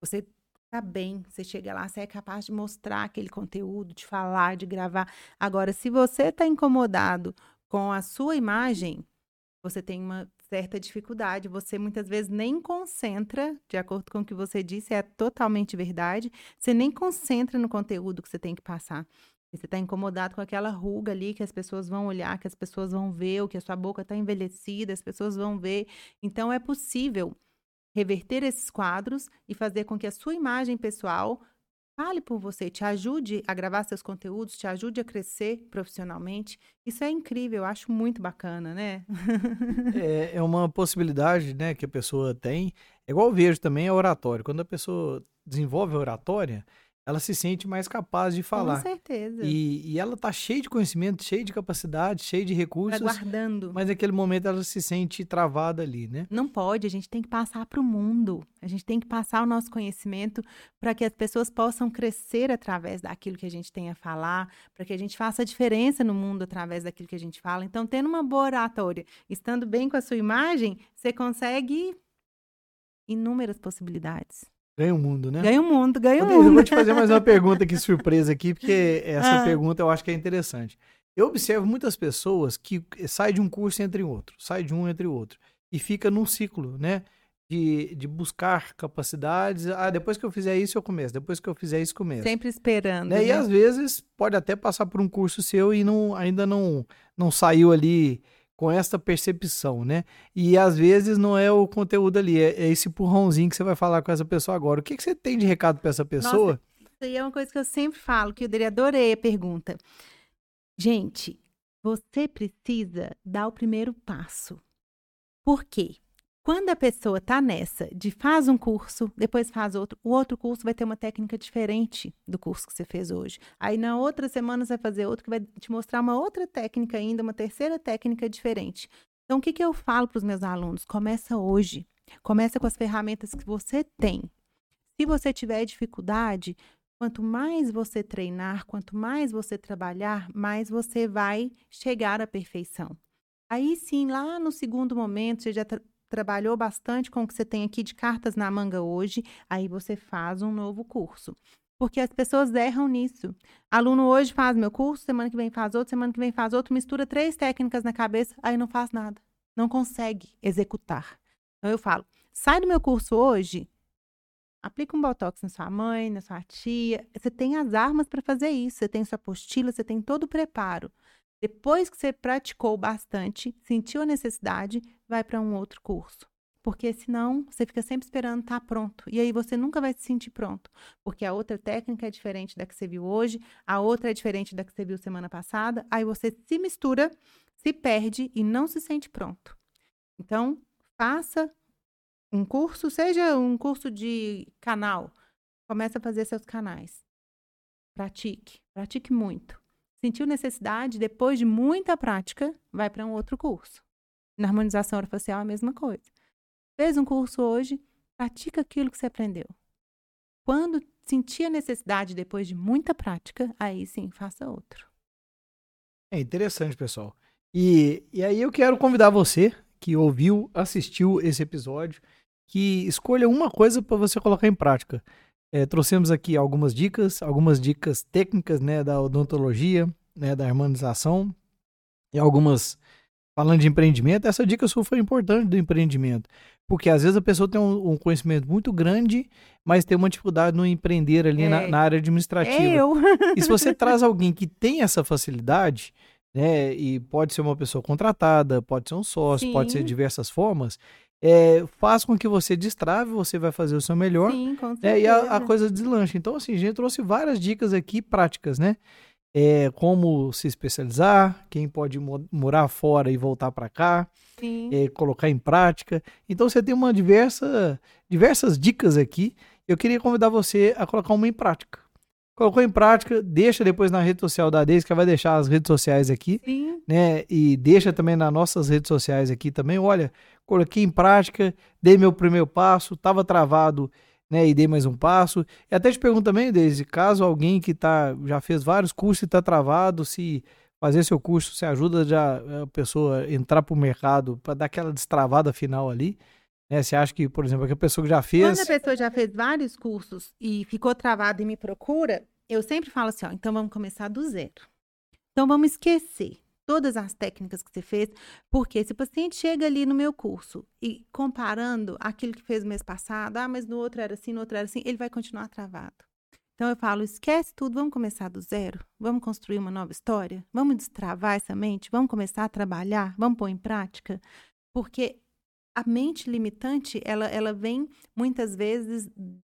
Você tá bem, você chega lá, você é capaz de mostrar aquele conteúdo, de falar, de gravar. Agora, se você está incomodado com a sua imagem, você tem uma certa dificuldade. Você muitas vezes nem concentra, de acordo com o que você disse, é totalmente verdade. Você nem concentra no conteúdo que você tem que passar. Você está incomodado com aquela ruga ali que as pessoas vão olhar, que as pessoas vão ver, ou que a sua boca está envelhecida, as pessoas vão ver. Então, é possível reverter esses quadros e fazer com que a sua imagem pessoal fale por você, te ajude a gravar seus conteúdos, te ajude a crescer profissionalmente. Isso é incrível, eu acho muito bacana, né? (laughs) É, é uma possibilidade, né, que a pessoa tem. É igual eu vejo também a oratória. Quando a pessoa desenvolve a oratória, ela se sente mais capaz de Com falar. certeza. E, e ela tá cheia de conhecimento, cheia de capacidade, cheia de Tá recursos, guardando. mas naquele momento ela se sente travada ali, né? Não pode, a gente tem que passar para o mundo. A gente tem que passar o nosso conhecimento para que as pessoas possam crescer através daquilo que a gente tem a falar, para que a gente faça a diferença no mundo através daquilo que a gente fala. Então, tendo uma boa oratória, estando bem com a sua imagem, você consegue inúmeras possibilidades. Ganha o mundo, né? Ganha o mundo, ganha o Deise, eu mundo. vou te fazer mais uma (laughs) pergunta aqui, surpresa aqui, porque (laughs) essa Ah. pergunta eu acho que é interessante. Eu observo muitas pessoas que saem de um curso entre outro, sai de um entre outro, e fica num ciclo, né? De, de buscar capacidades. Ah, depois que eu fizer isso, eu começo. Depois que eu fizer isso, começo. Sempre esperando. Né? E né? às vezes pode até passar por um curso seu e não, ainda não, não saiu ali com essa percepção, né? E às vezes não é o conteúdo ali, é, é esse empurrãozinho que você vai falar com essa pessoa agora. O que, que você tem de recado para essa pessoa? Isso aí é uma coisa que eu sempre falo, que eu adorei a pergunta. Gente, você precisa dar o primeiro passo. Por quê? Quando a pessoa tá nessa de faz um curso, depois faz outro, o outro curso vai ter uma técnica diferente do curso que você fez hoje. Aí na outra semana você vai fazer outro que vai te mostrar uma outra técnica ainda, uma terceira técnica diferente. Então o que, que eu falo para os meus alunos? Começa hoje. Começa com as ferramentas que você tem. Se você tiver dificuldade, quanto mais você treinar, quanto mais você trabalhar, mais você vai chegar à perfeição. Aí sim, lá no segundo momento, você já trabalhou bastante com o que você tem aqui de cartas na manga hoje, aí você faz um novo curso. Porque as pessoas erram nisso. Aluno hoje faz meu curso, semana que vem faz outro, semana que vem faz outro, mistura três técnicas na cabeça, aí não faz nada. Não consegue executar. Então eu falo, sai do meu curso hoje, aplica um botox na sua mãe, na sua tia. Você tem as armas para fazer isso. Você tem sua apostila, você tem todo o preparo. Depois que você praticou bastante, sentiu a necessidade, vai para um outro curso. Porque senão você fica sempre esperando estar pronto. E aí você nunca vai se sentir pronto. Porque a outra técnica é diferente da que você viu hoje, a outra é diferente da que você viu semana passada. Aí você se mistura, se perde e não se sente pronto. Então, faça um curso, seja um curso de canal, começa a fazer seus canais. pratique, pratique muito. Sentiu necessidade, depois de muita prática, vai para um outro curso. Na harmonização orofacial é a mesma coisa. Fez um curso hoje, pratica aquilo que você aprendeu. Quando sentir a necessidade depois de muita prática, aí sim, faça outro. É interessante, pessoal. E, e aí eu quero convidar você que ouviu, assistiu esse episódio, que escolha uma coisa para você colocar em prática. É, trouxemos aqui algumas dicas, algumas dicas técnicas né, da odontologia, né, da harmonização, e algumas falando de empreendimento. Essa dica sua foi importante do empreendimento, porque às vezes a pessoa tem um, um conhecimento muito grande, mas tem uma dificuldade no empreender ali é, na, na, área administrativa. É eu. e se você traz alguém que tem essa facilidade, né, e pode ser uma pessoa contratada, pode ser um sócio, Sim. pode ser de diversas formas, é, faz com que você destrave, você vai fazer o seu melhor. Sim, com certeza. Né, e a, a, coisa deslancha. Então, assim, a gente trouxe várias dicas aqui práticas, né? É, como se especializar, quem pode mo morar fora e voltar para cá, é, colocar em prática. Então, você tem uma diversa, diversas dicas aqui. Eu queria convidar você a colocar uma em prática. Colocou em prática, deixa depois na rede social da Deise, que vai deixar as redes sociais aqui, Sim. né? E deixa também nas nossas redes sociais aqui também. Olha, coloquei em prática, dei meu primeiro passo, estava travado, né? E dei mais um passo. E até te pergunto também, Deise, caso alguém que tá, já fez vários cursos e está travado, se fazer seu curso, se ajuda já a pessoa entrar para o mercado para dar aquela destravada final ali. Né? Você acha que, por exemplo, que a pessoa que já fez. Quando a pessoa já fez vários cursos e ficou travada e me procura, eu sempre falo assim: ó, então vamos começar do zero. Então vamos esquecer todas as técnicas que você fez, porque se o paciente chega ali no meu curso e comparando aquilo que fez no mês passado, ah, mas no outro era assim, no outro era assim, ele vai continuar travado. Então eu falo, esquece tudo, vamos começar do zero, vamos construir uma nova história, vamos destravar essa mente, vamos começar a trabalhar, vamos pôr em prática, porque a mente limitante, ela, ela vem muitas vezes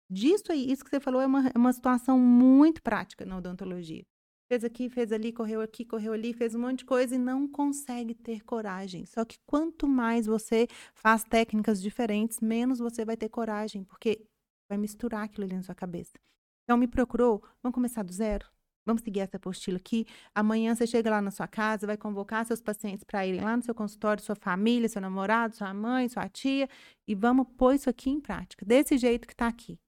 disso aí. Isso que você falou é uma, é uma situação muito prática na odontologia. Fez aqui, fez ali, correu aqui, correu ali, fez um monte de coisa e não consegue ter coragem. Só que quanto mais você faz técnicas diferentes, menos você vai ter coragem, porque vai misturar aquilo ali na sua cabeça. Então, me procurou, vamos começar do zero? Vamos seguir essa apostila aqui. Amanhã você chega lá na sua casa, vai convocar seus pacientes para irem lá no seu consultório, sua família, seu namorado, sua mãe, sua tia, e vamos pôr isso aqui em prática, desse jeito que está aqui.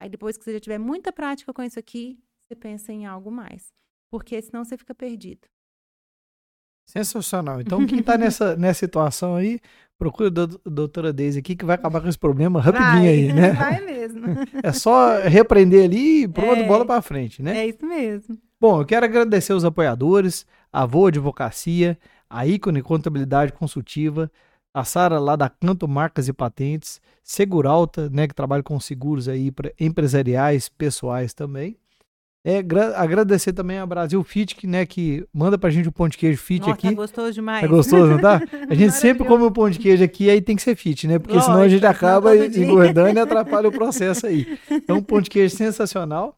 Aí depois que você já tiver muita prática com isso aqui, você pensa em algo mais. Porque senão você fica perdido. Sensacional. Então, quem está nessa, (laughs) nessa situação aí, procura a doutora Deise aqui, que vai acabar com esse problema rapidinho vai, aí, né? (laughs) Vai mesmo. (laughs) É só repreender ali e pronto, é, bola para frente, né? É isso mesmo. Bom, eu quero agradecer os apoiadores, a Voa Advocacia, a Ícone Contabilidade Consultiva, a Sara lá da Canto Marcas e Patentes, Seguralta, né, que trabalha com seguros aí empresariais, pessoais também. É, agradecer também a Brasil Fit, que, né, que manda pra gente o pão de queijo fit Nossa, aqui. É gostoso demais. É gostoso, não tá? A gente (laughs) sempre come o pão de queijo aqui, aí tem que ser fit, né? Porque Lógico, senão a gente acaba engordando e atrapalha o processo aí. Então, pão de queijo sensacional.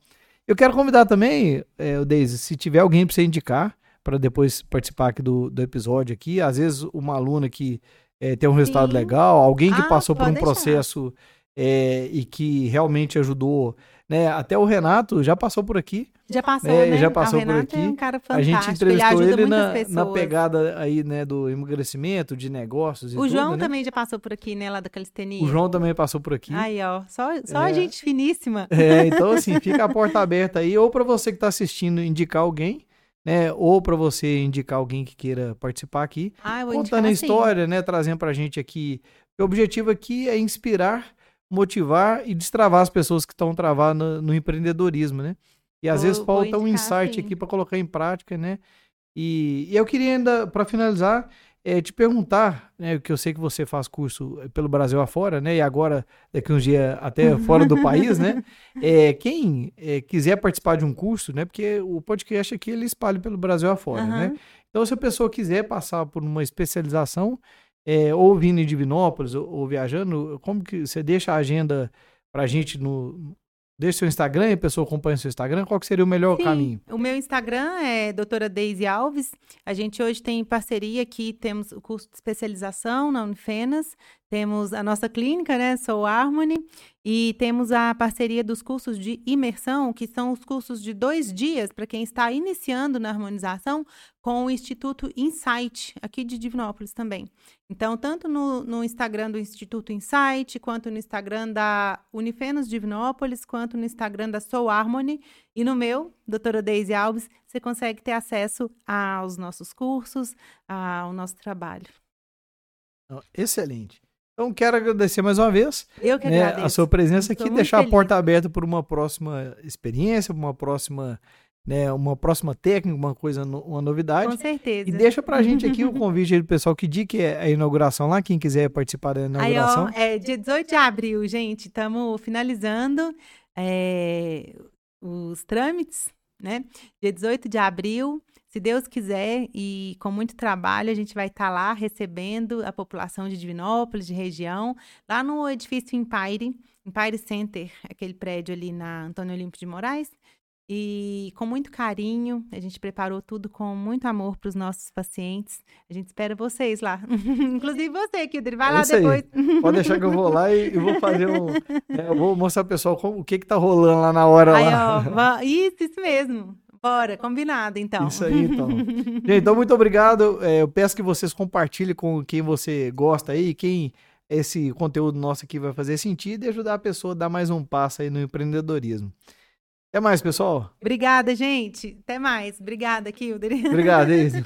Eu quero convidar também, é, o Deise, se tiver alguém para você indicar, para depois participar aqui do, do episódio aqui. Às vezes, uma aluna que é, tem um resultado Sim. legal, alguém que ah, passou por um deixar. processo é, e que realmente ajudou né? Até o Renato já passou por aqui. Já passou, né? Já passou por aqui. É um cara fantástico. A gente entrevistou ele, ele na, na, pegada aí, né, do emagrecimento, de negócios e O tudo, João né? também já passou por aqui, né, lá da calistenia. O João também passou por aqui. Aí, ó, só, só é. gente finíssima. É, então assim, fica a porta (laughs) aberta aí, ou para você que está assistindo indicar alguém, né, ou para você indicar alguém que queira participar aqui, ah, contando a história, sim. né, trazendo pra gente aqui. O objetivo aqui é inspirar motivar e destravar as pessoas que estão travadas no, no, empreendedorismo, né? E às vou, vezes falta um insight sim. aqui para colocar em prática, né? E, e eu queria ainda, para finalizar, é, te perguntar, né, que eu sei que você faz curso pelo Brasil afora, né, e agora, daqui uns dias, até (laughs) fora do país, né, é, quem é, quiser participar de um curso, né, porque o podcast aqui, ele espalha pelo Brasil afora, uhum. né, então se a pessoa quiser passar por uma especialização, é, ou vindo em Divinópolis ou, ou, viajando, como que você deixa a agenda pra gente no. Deixa seu Instagram e a pessoa acompanha seu Instagram, qual que seria o melhor Sim, caminho? O meu Instagram é doutora Deise Alves. A gente hoje tem parceria aqui, temos o curso de especialização na Unifenas, Temos a nossa clínica, né, Soul Harmony, e temos a parceria dos cursos de imersão, que são os cursos de dois dias para quem está iniciando na harmonização com o Instituto Insight, aqui de Divinópolis também. Então, tanto no, no Instagram do Instituto Insight, quanto no Instagram da Unifenos Divinópolis, quanto no Instagram da Soul Harmony, e no meu, doutora Deise Alves, você consegue ter acesso aos nossos cursos, ao nosso trabalho. Excelente. Então, quero agradecer mais uma vez Eu que né, agradeço. a sua presença Estou aqui, deixar a feliz. porta aberta por uma próxima experiência, uma próxima, né, uma próxima técnica, uma coisa, uma novidade. Com certeza. E deixa pra gente aqui o (laughs) convite aí do pessoal que dia que é a inauguração lá, quem quiser participar da Aí, inauguração. ó, é dia 18 de abril, gente. Estamos finalizando é, os trâmites, né? Dia 18 de abril, se Deus quiser, e com muito trabalho, a gente vai estar lá recebendo a população de Divinópolis, de região, lá no edifício Empire, Empire Center, aquele prédio ali na Antônio Olímpio de Moraes. E com muito carinho, a gente preparou tudo com muito amor para os nossos pacientes. A gente espera vocês lá. (laughs) Inclusive você, Kildre, vai É lá depois. Pode deixar que eu vou lá e, e vou fazer um. né, eu vou mostrar pro pessoal como- o que que tá rolando lá na hora Aí, lá. ó, isso, isso mesmo. Bora, combinado, então. Isso aí, então. (laughs) Gente, então, muito obrigado. É, eu peço que vocês compartilhem com quem você gosta aí, quem esse conteúdo nosso aqui vai fazer sentido e ajudar a pessoa a dar mais um passo aí no empreendedorismo. Até mais, pessoal. Obrigada, gente. Até mais. Obrigada, Kilder. Obrigado, (laughs) é isso.